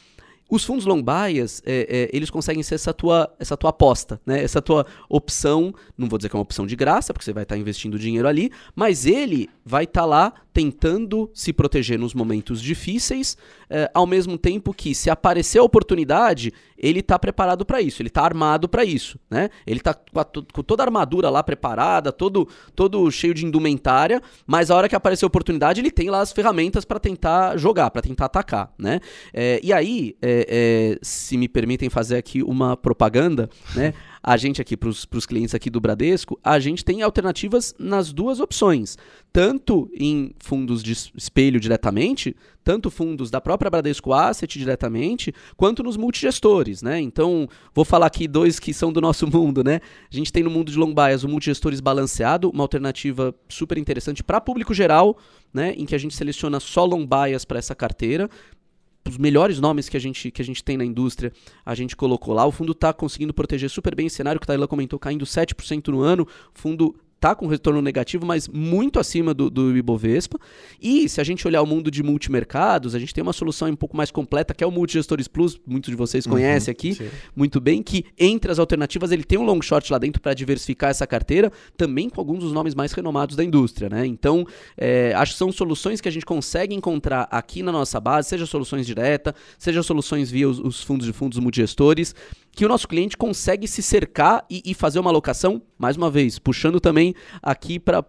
Os fundos long bias, é, é, eles conseguem ser essa tua, essa tua aposta, né? essa tua opção, não vou dizer que é uma opção de graça, porque você vai estar investindo dinheiro ali, mas ele vai estar lá tentando se proteger nos momentos difíceis, é, ao mesmo tempo que, se aparecer a oportunidade, ele está preparado para isso, ele está armado para isso. Né? Ele está com, com, toda a armadura lá preparada, todo, todo cheio de indumentária, mas a hora que aparecer a oportunidade, ele tem lá as ferramentas para tentar jogar, para tentar atacar. Né? É, e aí, é, se me permitem fazer aqui uma propaganda, né? [LAUGHS] a gente aqui, para os clientes aqui do Bradesco, a gente tem alternativas nas duas opções. Tanto em fundos de espelho diretamente, tanto fundos da própria Bradesco Asset diretamente, quanto nos multigestores, né? Então, vou falar aqui dois que são do nosso [LAUGHS] mundo, né? A gente tem no mundo de long bias o multigestores balanceado, uma alternativa super interessante para público geral, né? Em que a gente seleciona só long bias para essa carteira os melhores nomes que a gente, que a gente tem na indústria, a gente colocou lá. O fundo está conseguindo proteger super bem esse cenário que o Taylor comentou, caindo 7% no ano. O fundo está com retorno negativo, mas muito acima do, do Ibovespa. E se a gente olhar o mundo de multimercados, a gente tem uma solução um pouco mais completa, que é o Multigestores Plus, muitos de vocês conhecem uhum, aqui sim. muito bem, que entre as alternativas ele tem um long short lá dentro para diversificar essa carteira, também com alguns dos nomes mais renomados da indústria. Né? Então, é, acho que são soluções que a gente consegue encontrar aqui na nossa base, seja soluções direta, seja soluções via os, os fundos de fundos multigestores, que o nosso cliente consegue se cercar e, e fazer uma alocação, mais uma vez, puxando também aqui para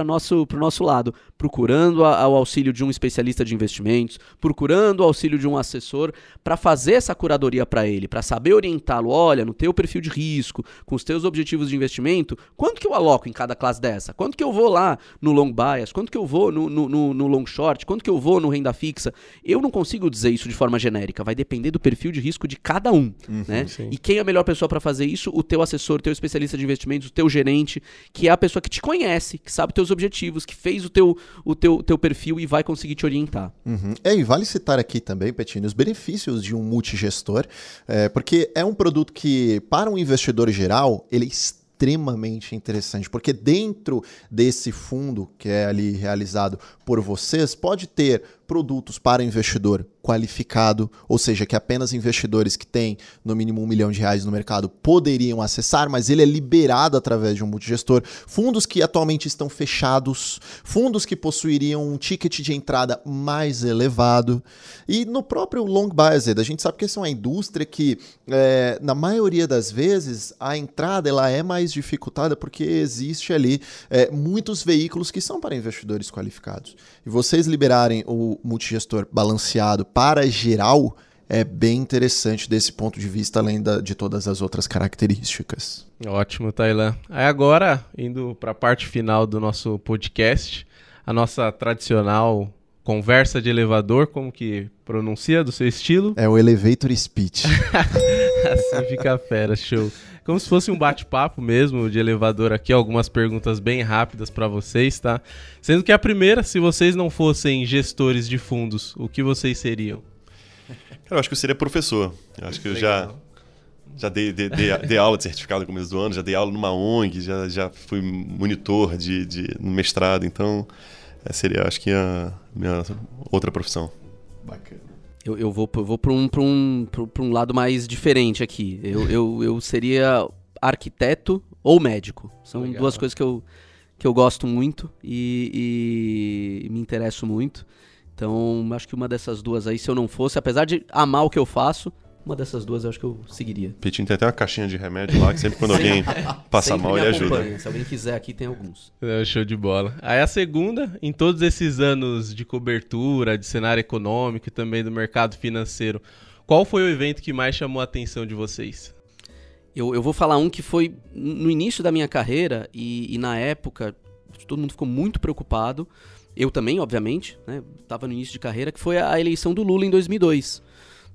o nosso, nosso lado, procurando a, o auxílio de um especialista de investimentos, procurando o auxílio de um assessor para fazer essa curadoria para ele, para saber orientá-lo. Olha, no teu perfil de risco, com os teus objetivos de investimento, quanto que eu aloco em cada classe dessa? Quanto que eu vou lá no long bias? Quanto que eu vou no, no, no, no long short? Quanto que eu vou no renda fixa? Eu não consigo dizer isso de forma genérica, vai depender do perfil de risco de cada um, uhum, né? Sim. E quem é a melhor pessoa para fazer isso? O teu assessor, o teu especialista de investimentos, o teu gerente, que é a pessoa que te conhece, que sabe teus objetivos, que fez o teu, o teu, teu perfil e vai conseguir te orientar. Uhum. É, e vale citar aqui também, Petini, os benefícios de um multigestor, é, porque é um produto que, para um investidor geral, ele é extremamente interessante, porque dentro desse fundo que é ali realizado por vocês, pode ter produtos para investidor qualificado, ou seja, que apenas investidores que têm no mínimo um milhão de reais no mercado poderiam acessar, mas ele é liberado através de um multigestor. Fundos que atualmente estão fechados, fundos que possuiriam um ticket de entrada mais elevado. E no próprio long biased, a gente sabe que essa é uma indústria que, é, na maioria das vezes, a entrada ela é mais dificultada porque existe ali é, muitos veículos que são para investidores qualificados. E vocês liberarem o multigestor balanceado para geral é bem interessante desse ponto de vista, além da, de todas as outras características. Ótimo, Tailan. Aí agora, indo para a parte final do nosso podcast, a nossa tradicional conversa de elevador, como que pronuncia do seu estilo? É o elevator speech. [LAUGHS] assim fica fera, show. Como se fosse um bate-papo mesmo de elevador aqui, algumas perguntas bem rápidas para vocês, tá? Sendo que a primeira, se vocês não fossem gestores de fundos, o que vocês seriam? Cara, eu acho que eu seria professor. Eu acho que eu já já dei, dei, dei, dei, aula de certificado no começo do ano, já dei aula numa ONG, já, já fui monitor de, de, no mestrado, então seria, acho que, a minha outra profissão. Bacana. Eu, eu vou, eu vou para um, um, um lado mais diferente aqui. Eu, eu, eu seria arquiteto ou médico. São Legal. duas coisas que eu, que eu gosto muito e, e me interesso muito. Então, acho que uma dessas duas aí, se eu não fosse, apesar de amar o que eu faço, uma dessas duas eu acho que eu seguiria. Petinho tem até uma caixinha de remédio lá, que sempre quando alguém [LAUGHS] passa mal, ele ajuda. Se alguém quiser aqui, tem alguns. É, show de bola. Aí a segunda, em todos esses anos de cobertura, de cenário econômico e também do mercado financeiro, qual foi o evento que mais chamou a atenção de vocês? Eu, eu vou falar um que foi no início da minha carreira e, e na época todo mundo ficou muito preocupado. Eu também, obviamente, estava né? no início de carreira, que foi a eleição do Lula em 2002.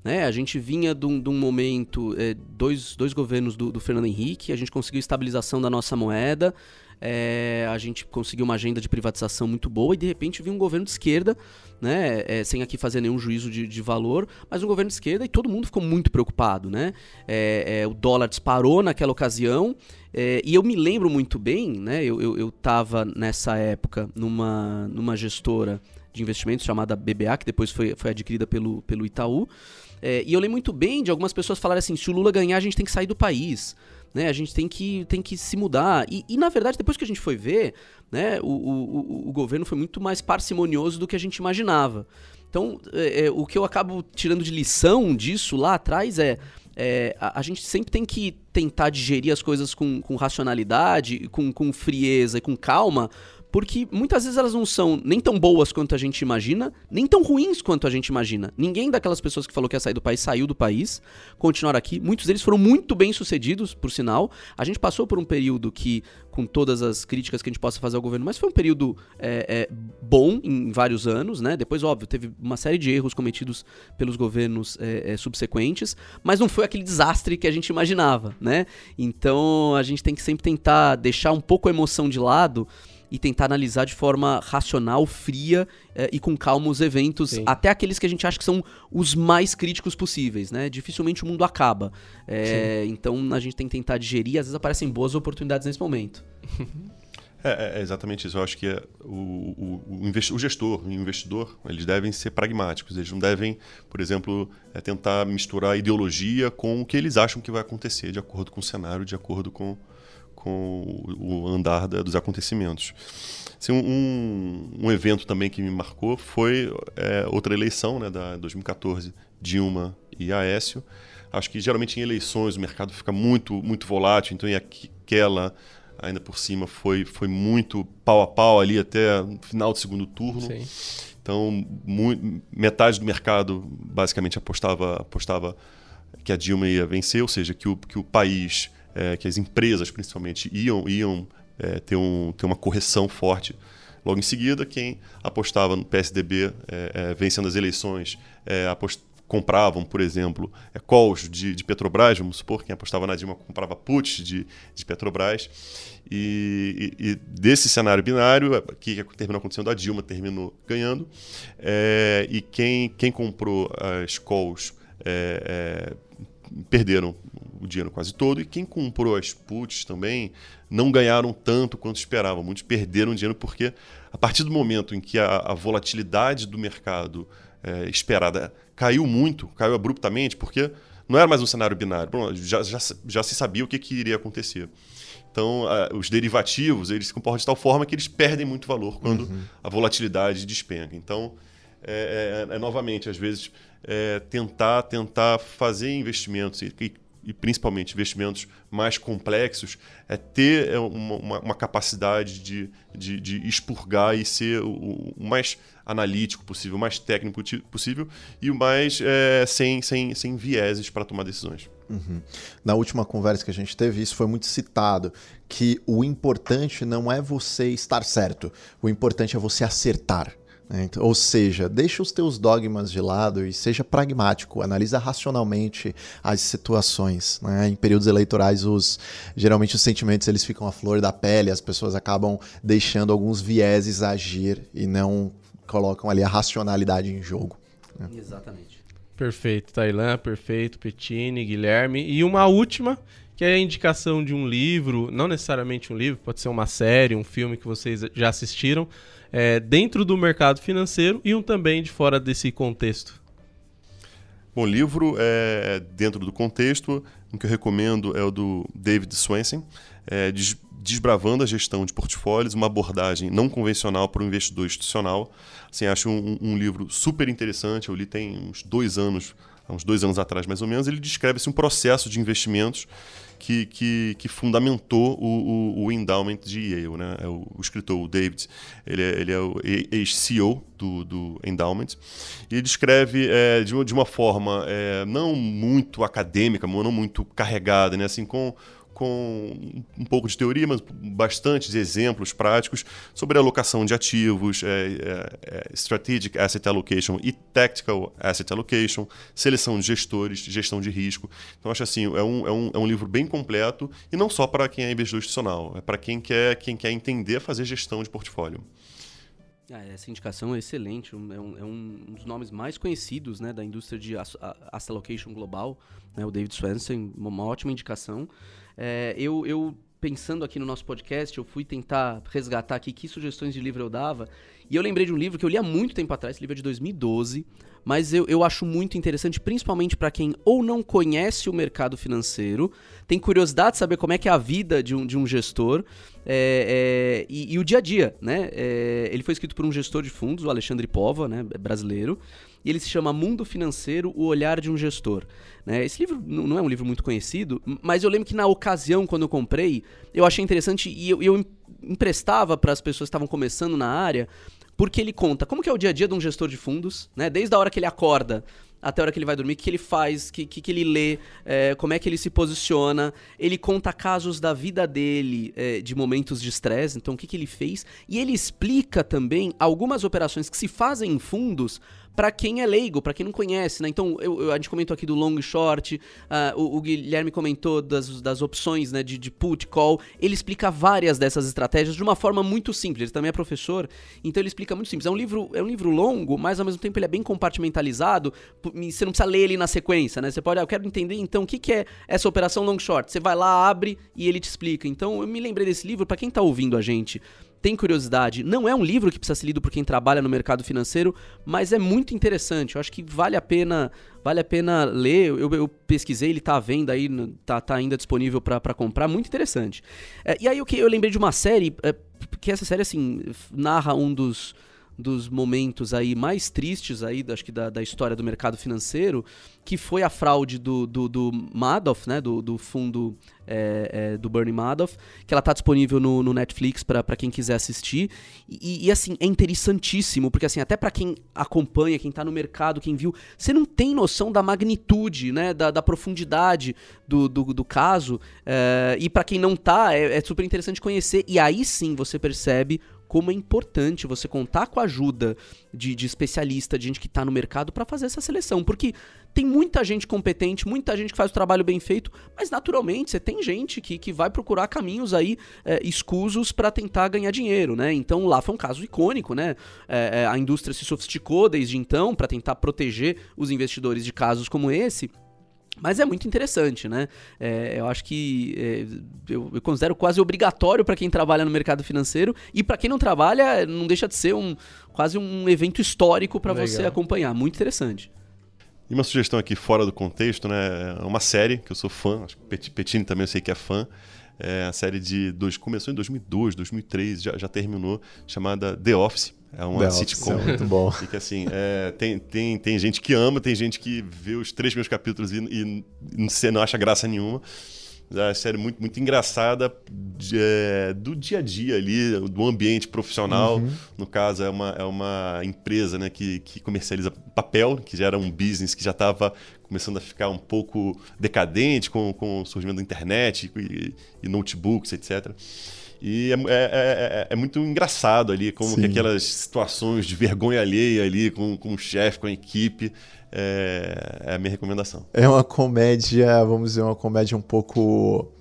Né? A gente vinha de um, de um momento, é, dois, dois governos do, do, Fernando Henrique, a gente conseguiu estabilização da nossa moeda, é, a gente conseguiu uma agenda de privatização muito boa e de repente vinha um governo de esquerda, né? É, sem aqui fazer nenhum juízo de, de, valor, mas um governo de esquerda e todo mundo ficou muito preocupado, né? O dólar disparou naquela ocasião é, e eu me lembro muito bem, né? Eu, eu, eu nessa época numa, numa gestora de investimentos chamada BBA, que depois foi, foi adquirida pelo, pelo Itaú. É, e eu lembro muito bem de algumas pessoas falarem assim: se o Lula ganhar, a gente tem que sair do país. Né, a gente tem que, tem que se mudar. E, e na verdade, depois que a gente foi ver, né, o, o, o, governo foi muito mais parcimonioso do que a gente imaginava. Então, é, é, o que eu acabo tirando de lição disso lá atrás é. É, a, a, gente sempre tem que tentar digerir as coisas com, com racionalidade, com, com frieza e com calma, porque muitas vezes elas não são nem tão boas quanto a gente imagina, nem tão ruins quanto a gente imagina. Ninguém daquelas pessoas que falou que ia sair do país saiu do país, continuaram aqui. Muitos deles foram muito bem sucedidos, por sinal. A gente passou por um período que, com todas as críticas que a gente possa fazer ao governo, mas foi um período é, é, bom em vários anos, né? Depois, óbvio, teve uma série de erros cometidos pelos governos é, é subsequentes, mas não foi aquele desastre que a gente imaginava, né? Então a gente tem que sempre tentar deixar um pouco a emoção de lado e tentar analisar de forma racional, fria eh, e com calma os eventos, Sim. até aqueles que a gente acha que são os mais críticos possíveis, né? Dificilmente o mundo acaba. É, então a gente tem que tentar digerir, às vezes aparecem boas oportunidades nesse momento. [LAUGHS] É, é, exatamente isso. Eu acho que é o, o, o, o, gestor, o investidor, eles devem ser pragmáticos. Eles não devem, por exemplo, é, tentar misturar ideologia com o que eles acham que vai acontecer, de acordo com o cenário, de acordo com, com o andar da, dos acontecimentos. Assim, um, um, evento também que me marcou foi é, outra eleição, né, da 2014, Dilma e Aécio. Acho que geralmente em eleições o mercado fica muito, muito volátil, então e aquela ainda por cima foi, foi muito pau a pau ali até o final do segundo turno. Sim. Então, muito, metade do mercado basicamente apostava, apostava que a Dilma ia vencer, ou seja, que o, que o país é, que as empresas principalmente iam, iam é, ter, um, ter uma correção forte. Logo em seguida, quem apostava no PSDB é, é, vencendo as eleições, é, apost... compravam, por exemplo, é, calls de, de, Petrobras, vamos supor, quem apostava na Dilma comprava puts de, de Petrobras. E, e, e, desse cenário binário, que terminou acontecendo, a Dilma terminou ganhando. É, e quem, quem comprou as calls é, é, perderam o dinheiro quase todo, e quem comprou as puts também não ganharam tanto quanto esperavam. Muitos perderam dinheiro porque, a partir do momento em que a, a volatilidade do mercado é, esperada caiu muito, caiu abruptamente, porque não era mais um cenário binário, já, já, já se sabia o que, que iria acontecer. Então, os derivativos eles se comportam de tal forma que eles perdem muito valor quando uhum. a volatilidade despenca. Então, é, é, é novamente, às vezes, é, tentar tentar fazer investimentos e, e, principalmente investimentos mais complexos é ter é, uma, uma, uma capacidade de, de, de, expurgar e ser o, o, mais analítico possível, o mais técnico possível e o mais é, sem, sem, sem vieses para tomar decisões. Uhum. Na última conversa que a gente teve, isso foi muito citado, que o importante não é você estar certo, o importante é você acertar. Né? Então, ou seja, deixa os teus dogmas de lado e seja pragmático, analisa racionalmente as situações. Né? Em períodos eleitorais, os, geralmente os sentimentos eles ficam à flor da pele, as pessoas acabam deixando alguns vieses agir e não colocam ali a racionalidade em jogo. Né? Exatamente. Perfeito, Tailã, perfeito, Petini, Guilherme. E uma última, que é a indicação de um livro, não necessariamente um livro, pode ser uma série, um filme que vocês já assistiram, é, dentro do mercado financeiro e um também de fora desse contexto. Bom, livro é dentro do contexto, o que eu recomendo é o do David Swensen, é, Desbravando a Gestão de Portfólios, uma abordagem não convencional para o investidor institucional. Assim, acho um, um, livro super interessante, eu li tem uns dois anos, há uns dois anos atrás mais ou menos, ele descreve assim, um processo de investimentos que, que, que fundamentou o, o, o, endowment de Yale. Né? É o, o, escritor, o David, ele é, ele é o ex-CEO do, do endowment, e ele descreve é, de, uma, de uma forma é, não muito acadêmica, não muito carregada, né? assim, com com um pouco de teoria, mas bastante exemplos práticos sobre alocação de ativos, é, é, é, strategic asset allocation e tactical asset allocation, seleção de gestores, gestão de risco. Então acho assim é um, é um, é um livro bem completo e não só para quem é investidor institucional, é para quem quer quem quer entender fazer gestão de portfólio. Ah, essa indicação é excelente, é um, é um, dos nomes mais conhecidos né, da indústria de asset allocation global, né, o David Swensen, uma ótima indicação. É, eu, eu, pensando aqui no nosso podcast, eu fui tentar resgatar aqui que sugestões de livro eu dava. E eu lembrei de um livro que eu li há muito tempo atrás, esse livro é de 2012, mas eu, eu acho muito interessante, principalmente para quem ou não conhece o mercado financeiro, tem curiosidade de saber como é que é a vida de um, de um gestor é, é, e, e, o dia a dia, né? É, ele foi escrito por um gestor de fundos, o Alexandre Pova, né, brasileiro, e ele se chama Mundo Financeiro, o Olhar de um Gestor. Né? Esse livro não é um livro muito conhecido, mas eu lembro que na ocasião, quando eu comprei, eu achei interessante e eu, eu emprestava para as pessoas que estavam começando na área, porque ele conta como que é o dia a dia de um gestor de fundos, né? Desde a hora que ele acorda até a hora que ele vai dormir, o que ele faz, o que, que, que, ele lê, é, como é que ele se posiciona. Ele conta casos da vida dele, é, de momentos de estresse, então o que, que ele fez. E ele explica também algumas operações que se fazem em fundos para quem é leigo, para quem não conhece, né? Então, eu, eu, a gente comentou aqui do long short, uh, o, o, Guilherme comentou das, das opções né, de, de put, call. Ele explica várias dessas estratégias de uma forma muito simples. Ele também é professor, então ele explica muito simples. É um livro, é um livro longo, mas ao mesmo tempo ele é bem compartimentalizado. Você não precisa ler ele na sequência, né? Você pode, ah, eu quero entender então o que, que é essa operação long short. Você vai lá, abre e ele te explica. Então, eu me lembrei desse livro para quem está ouvindo a gente tem curiosidade, não é um livro que precisa ser lido por quem trabalha no mercado financeiro, mas é muito interessante. Eu acho que vale a pena, vale a pena ler. Eu, eu pesquisei, ele está à venda aí, tá, tá ainda disponível para comprar, muito interessante. É, e aí eu, eu lembrei de uma série, é, que essa série assim narra um dos dos momentos aí mais tristes aí, acho que da, da história do mercado financeiro, que foi a fraude do, do, do Madoff, né, do, do fundo é, é, do Bernie Madoff, que ela está disponível no, no Netflix para quem quiser assistir. E, e, assim, é interessantíssimo, porque assim, até para quem acompanha, quem está no mercado, quem viu, você não tem noção da magnitude, né, da, da profundidade do, do, do caso. É, e para quem não tá, é, é super interessante conhecer. E aí sim você percebe como é importante você contar com a ajuda de, de especialista, de gente que está no mercado para fazer essa seleção. Porque tem muita gente competente, muita gente que faz o trabalho bem feito, mas naturalmente você tem gente que, que vai procurar caminhos aí é, escusos para tentar ganhar dinheiro, né? Então lá foi um caso icônico, né? É, é a indústria se sofisticou desde então para tentar proteger os investidores de casos como esse. Mas é muito interessante, né? É, eu acho que é, eu, eu, considero quase obrigatório para quem trabalha no mercado financeiro e para quem não trabalha, não deixa de ser um quase um evento histórico para você acompanhar. Muito interessante. E uma sugestão aqui fora do contexto, né? É uma série que eu sou fã, acho que Petini também eu sei que é fã. É a série de dois, começou em 2002, 2003, já, já terminou, chamada The Office é uma sitcom. É muito bom. [LAUGHS] E que assim, é, tem, tem, tem gente que ama, tem gente que vê os três meus capítulos e, e não acha graça nenhuma. É uma série muito, muito engraçada de, é, do dia a dia ali, do ambiente profissional. Uhum. No caso, é uma, é uma empresa né, que, que comercializa papel, que já era um business que já estava começando a ficar um pouco decadente com, com o surgimento da internet e, e notebooks, etc. E é, é, é, é, muito engraçado ali, como aquelas situações de vergonha alheia ali com, com o chefe, com a equipe, é, é, a minha recomendação. É uma comédia, vamos dizer, uma comédia um pouco.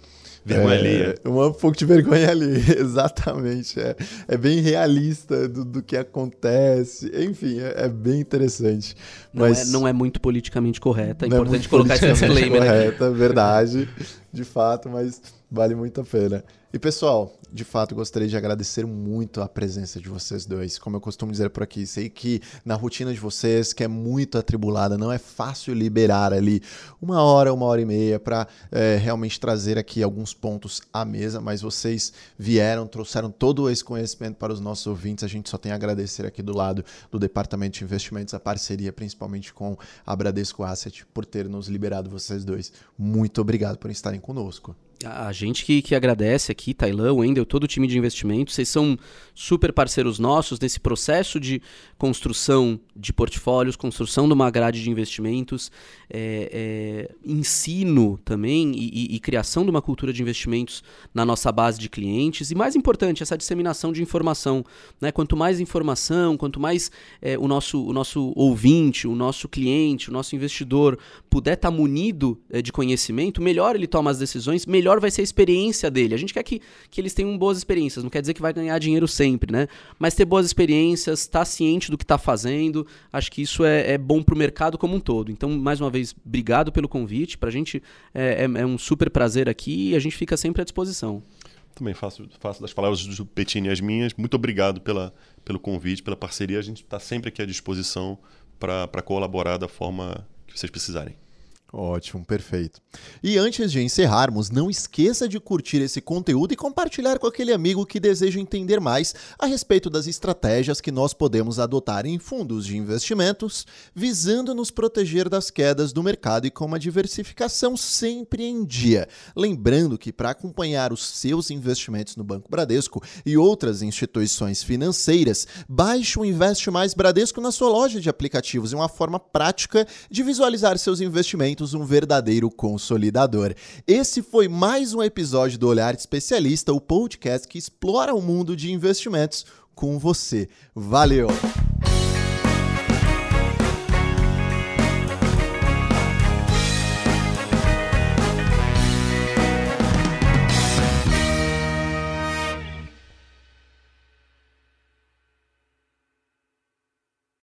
Vergonha é, alheia. Um pouco de vergonha ali, [LAUGHS] exatamente. É, é bem realista do, do que acontece. Enfim, é, é bem interessante. Mas não é, não é muito politicamente correta. É importante colocar esse disclaimer. Correta, verdade, de fato, mas vale muito a pena. E pessoal, de fato gostaria de agradecer muito a presença de vocês dois. Como eu costumo dizer por aqui, sei que na rotina de vocês, que é muito atribulada, não é fácil liberar ali uma hora, uma hora e meia para é, realmente trazer aqui alguns pontos à mesa, mas vocês vieram, trouxeram todo esse conhecimento para os nossos ouvintes. A gente só tem a agradecer aqui do lado do Departamento de Investimentos, a parceria principalmente com a Bradesco Asset, por ter nos liberado vocês dois. Muito obrigado por estarem conosco. A gente que, que agradece aqui, Tailã, Wendel, todo o time de investimentos. Vocês são super parceiros nossos nesse processo de construção de portfólios, construção de uma grade de investimentos, é, é, ensino também e, e, e, criação de uma cultura de investimentos na nossa base de clientes. E mais importante, essa disseminação de informação. Né? Quanto mais informação, quanto mais é, o, nosso, o nosso ouvinte, o nosso cliente, o nosso investidor puder estar tá munido é, de conhecimento, melhor ele toma as decisões, melhor melhor vai ser a experiência dele. A gente quer que, que eles tenham boas experiências, não quer dizer que vai ganhar dinheiro sempre, né? Mas ter boas experiências, estar tá ciente do que está fazendo, acho que isso é, é bom para o mercado como um todo. Então, mais uma vez, obrigado pelo convite. Para a gente é, é, é um super prazer aqui e a gente fica sempre à disposição. Também faço, faço das palavras do Petini as minhas. Muito obrigado pela, pelo convite, pela parceria. A gente está sempre aqui à disposição para colaborar da forma que vocês precisarem. Ótimo, perfeito. E antes de encerrarmos, não esqueça de curtir esse conteúdo e compartilhar com aquele amigo que deseja entender mais a respeito das estratégias que nós podemos adotar em fundos de investimentos, visando nos proteger das quedas do mercado e com uma diversificação sempre em dia. Lembrando que para acompanhar os seus investimentos no Banco Bradesco e outras instituições financeiras, baixe o Investe Mais Bradesco na sua loja de aplicativos. É uma forma prática de visualizar seus investimentos um verdadeiro consolidador. Esse foi mais um episódio do Olhar Especialista, o podcast que explora o mundo de investimentos com você. Valeu!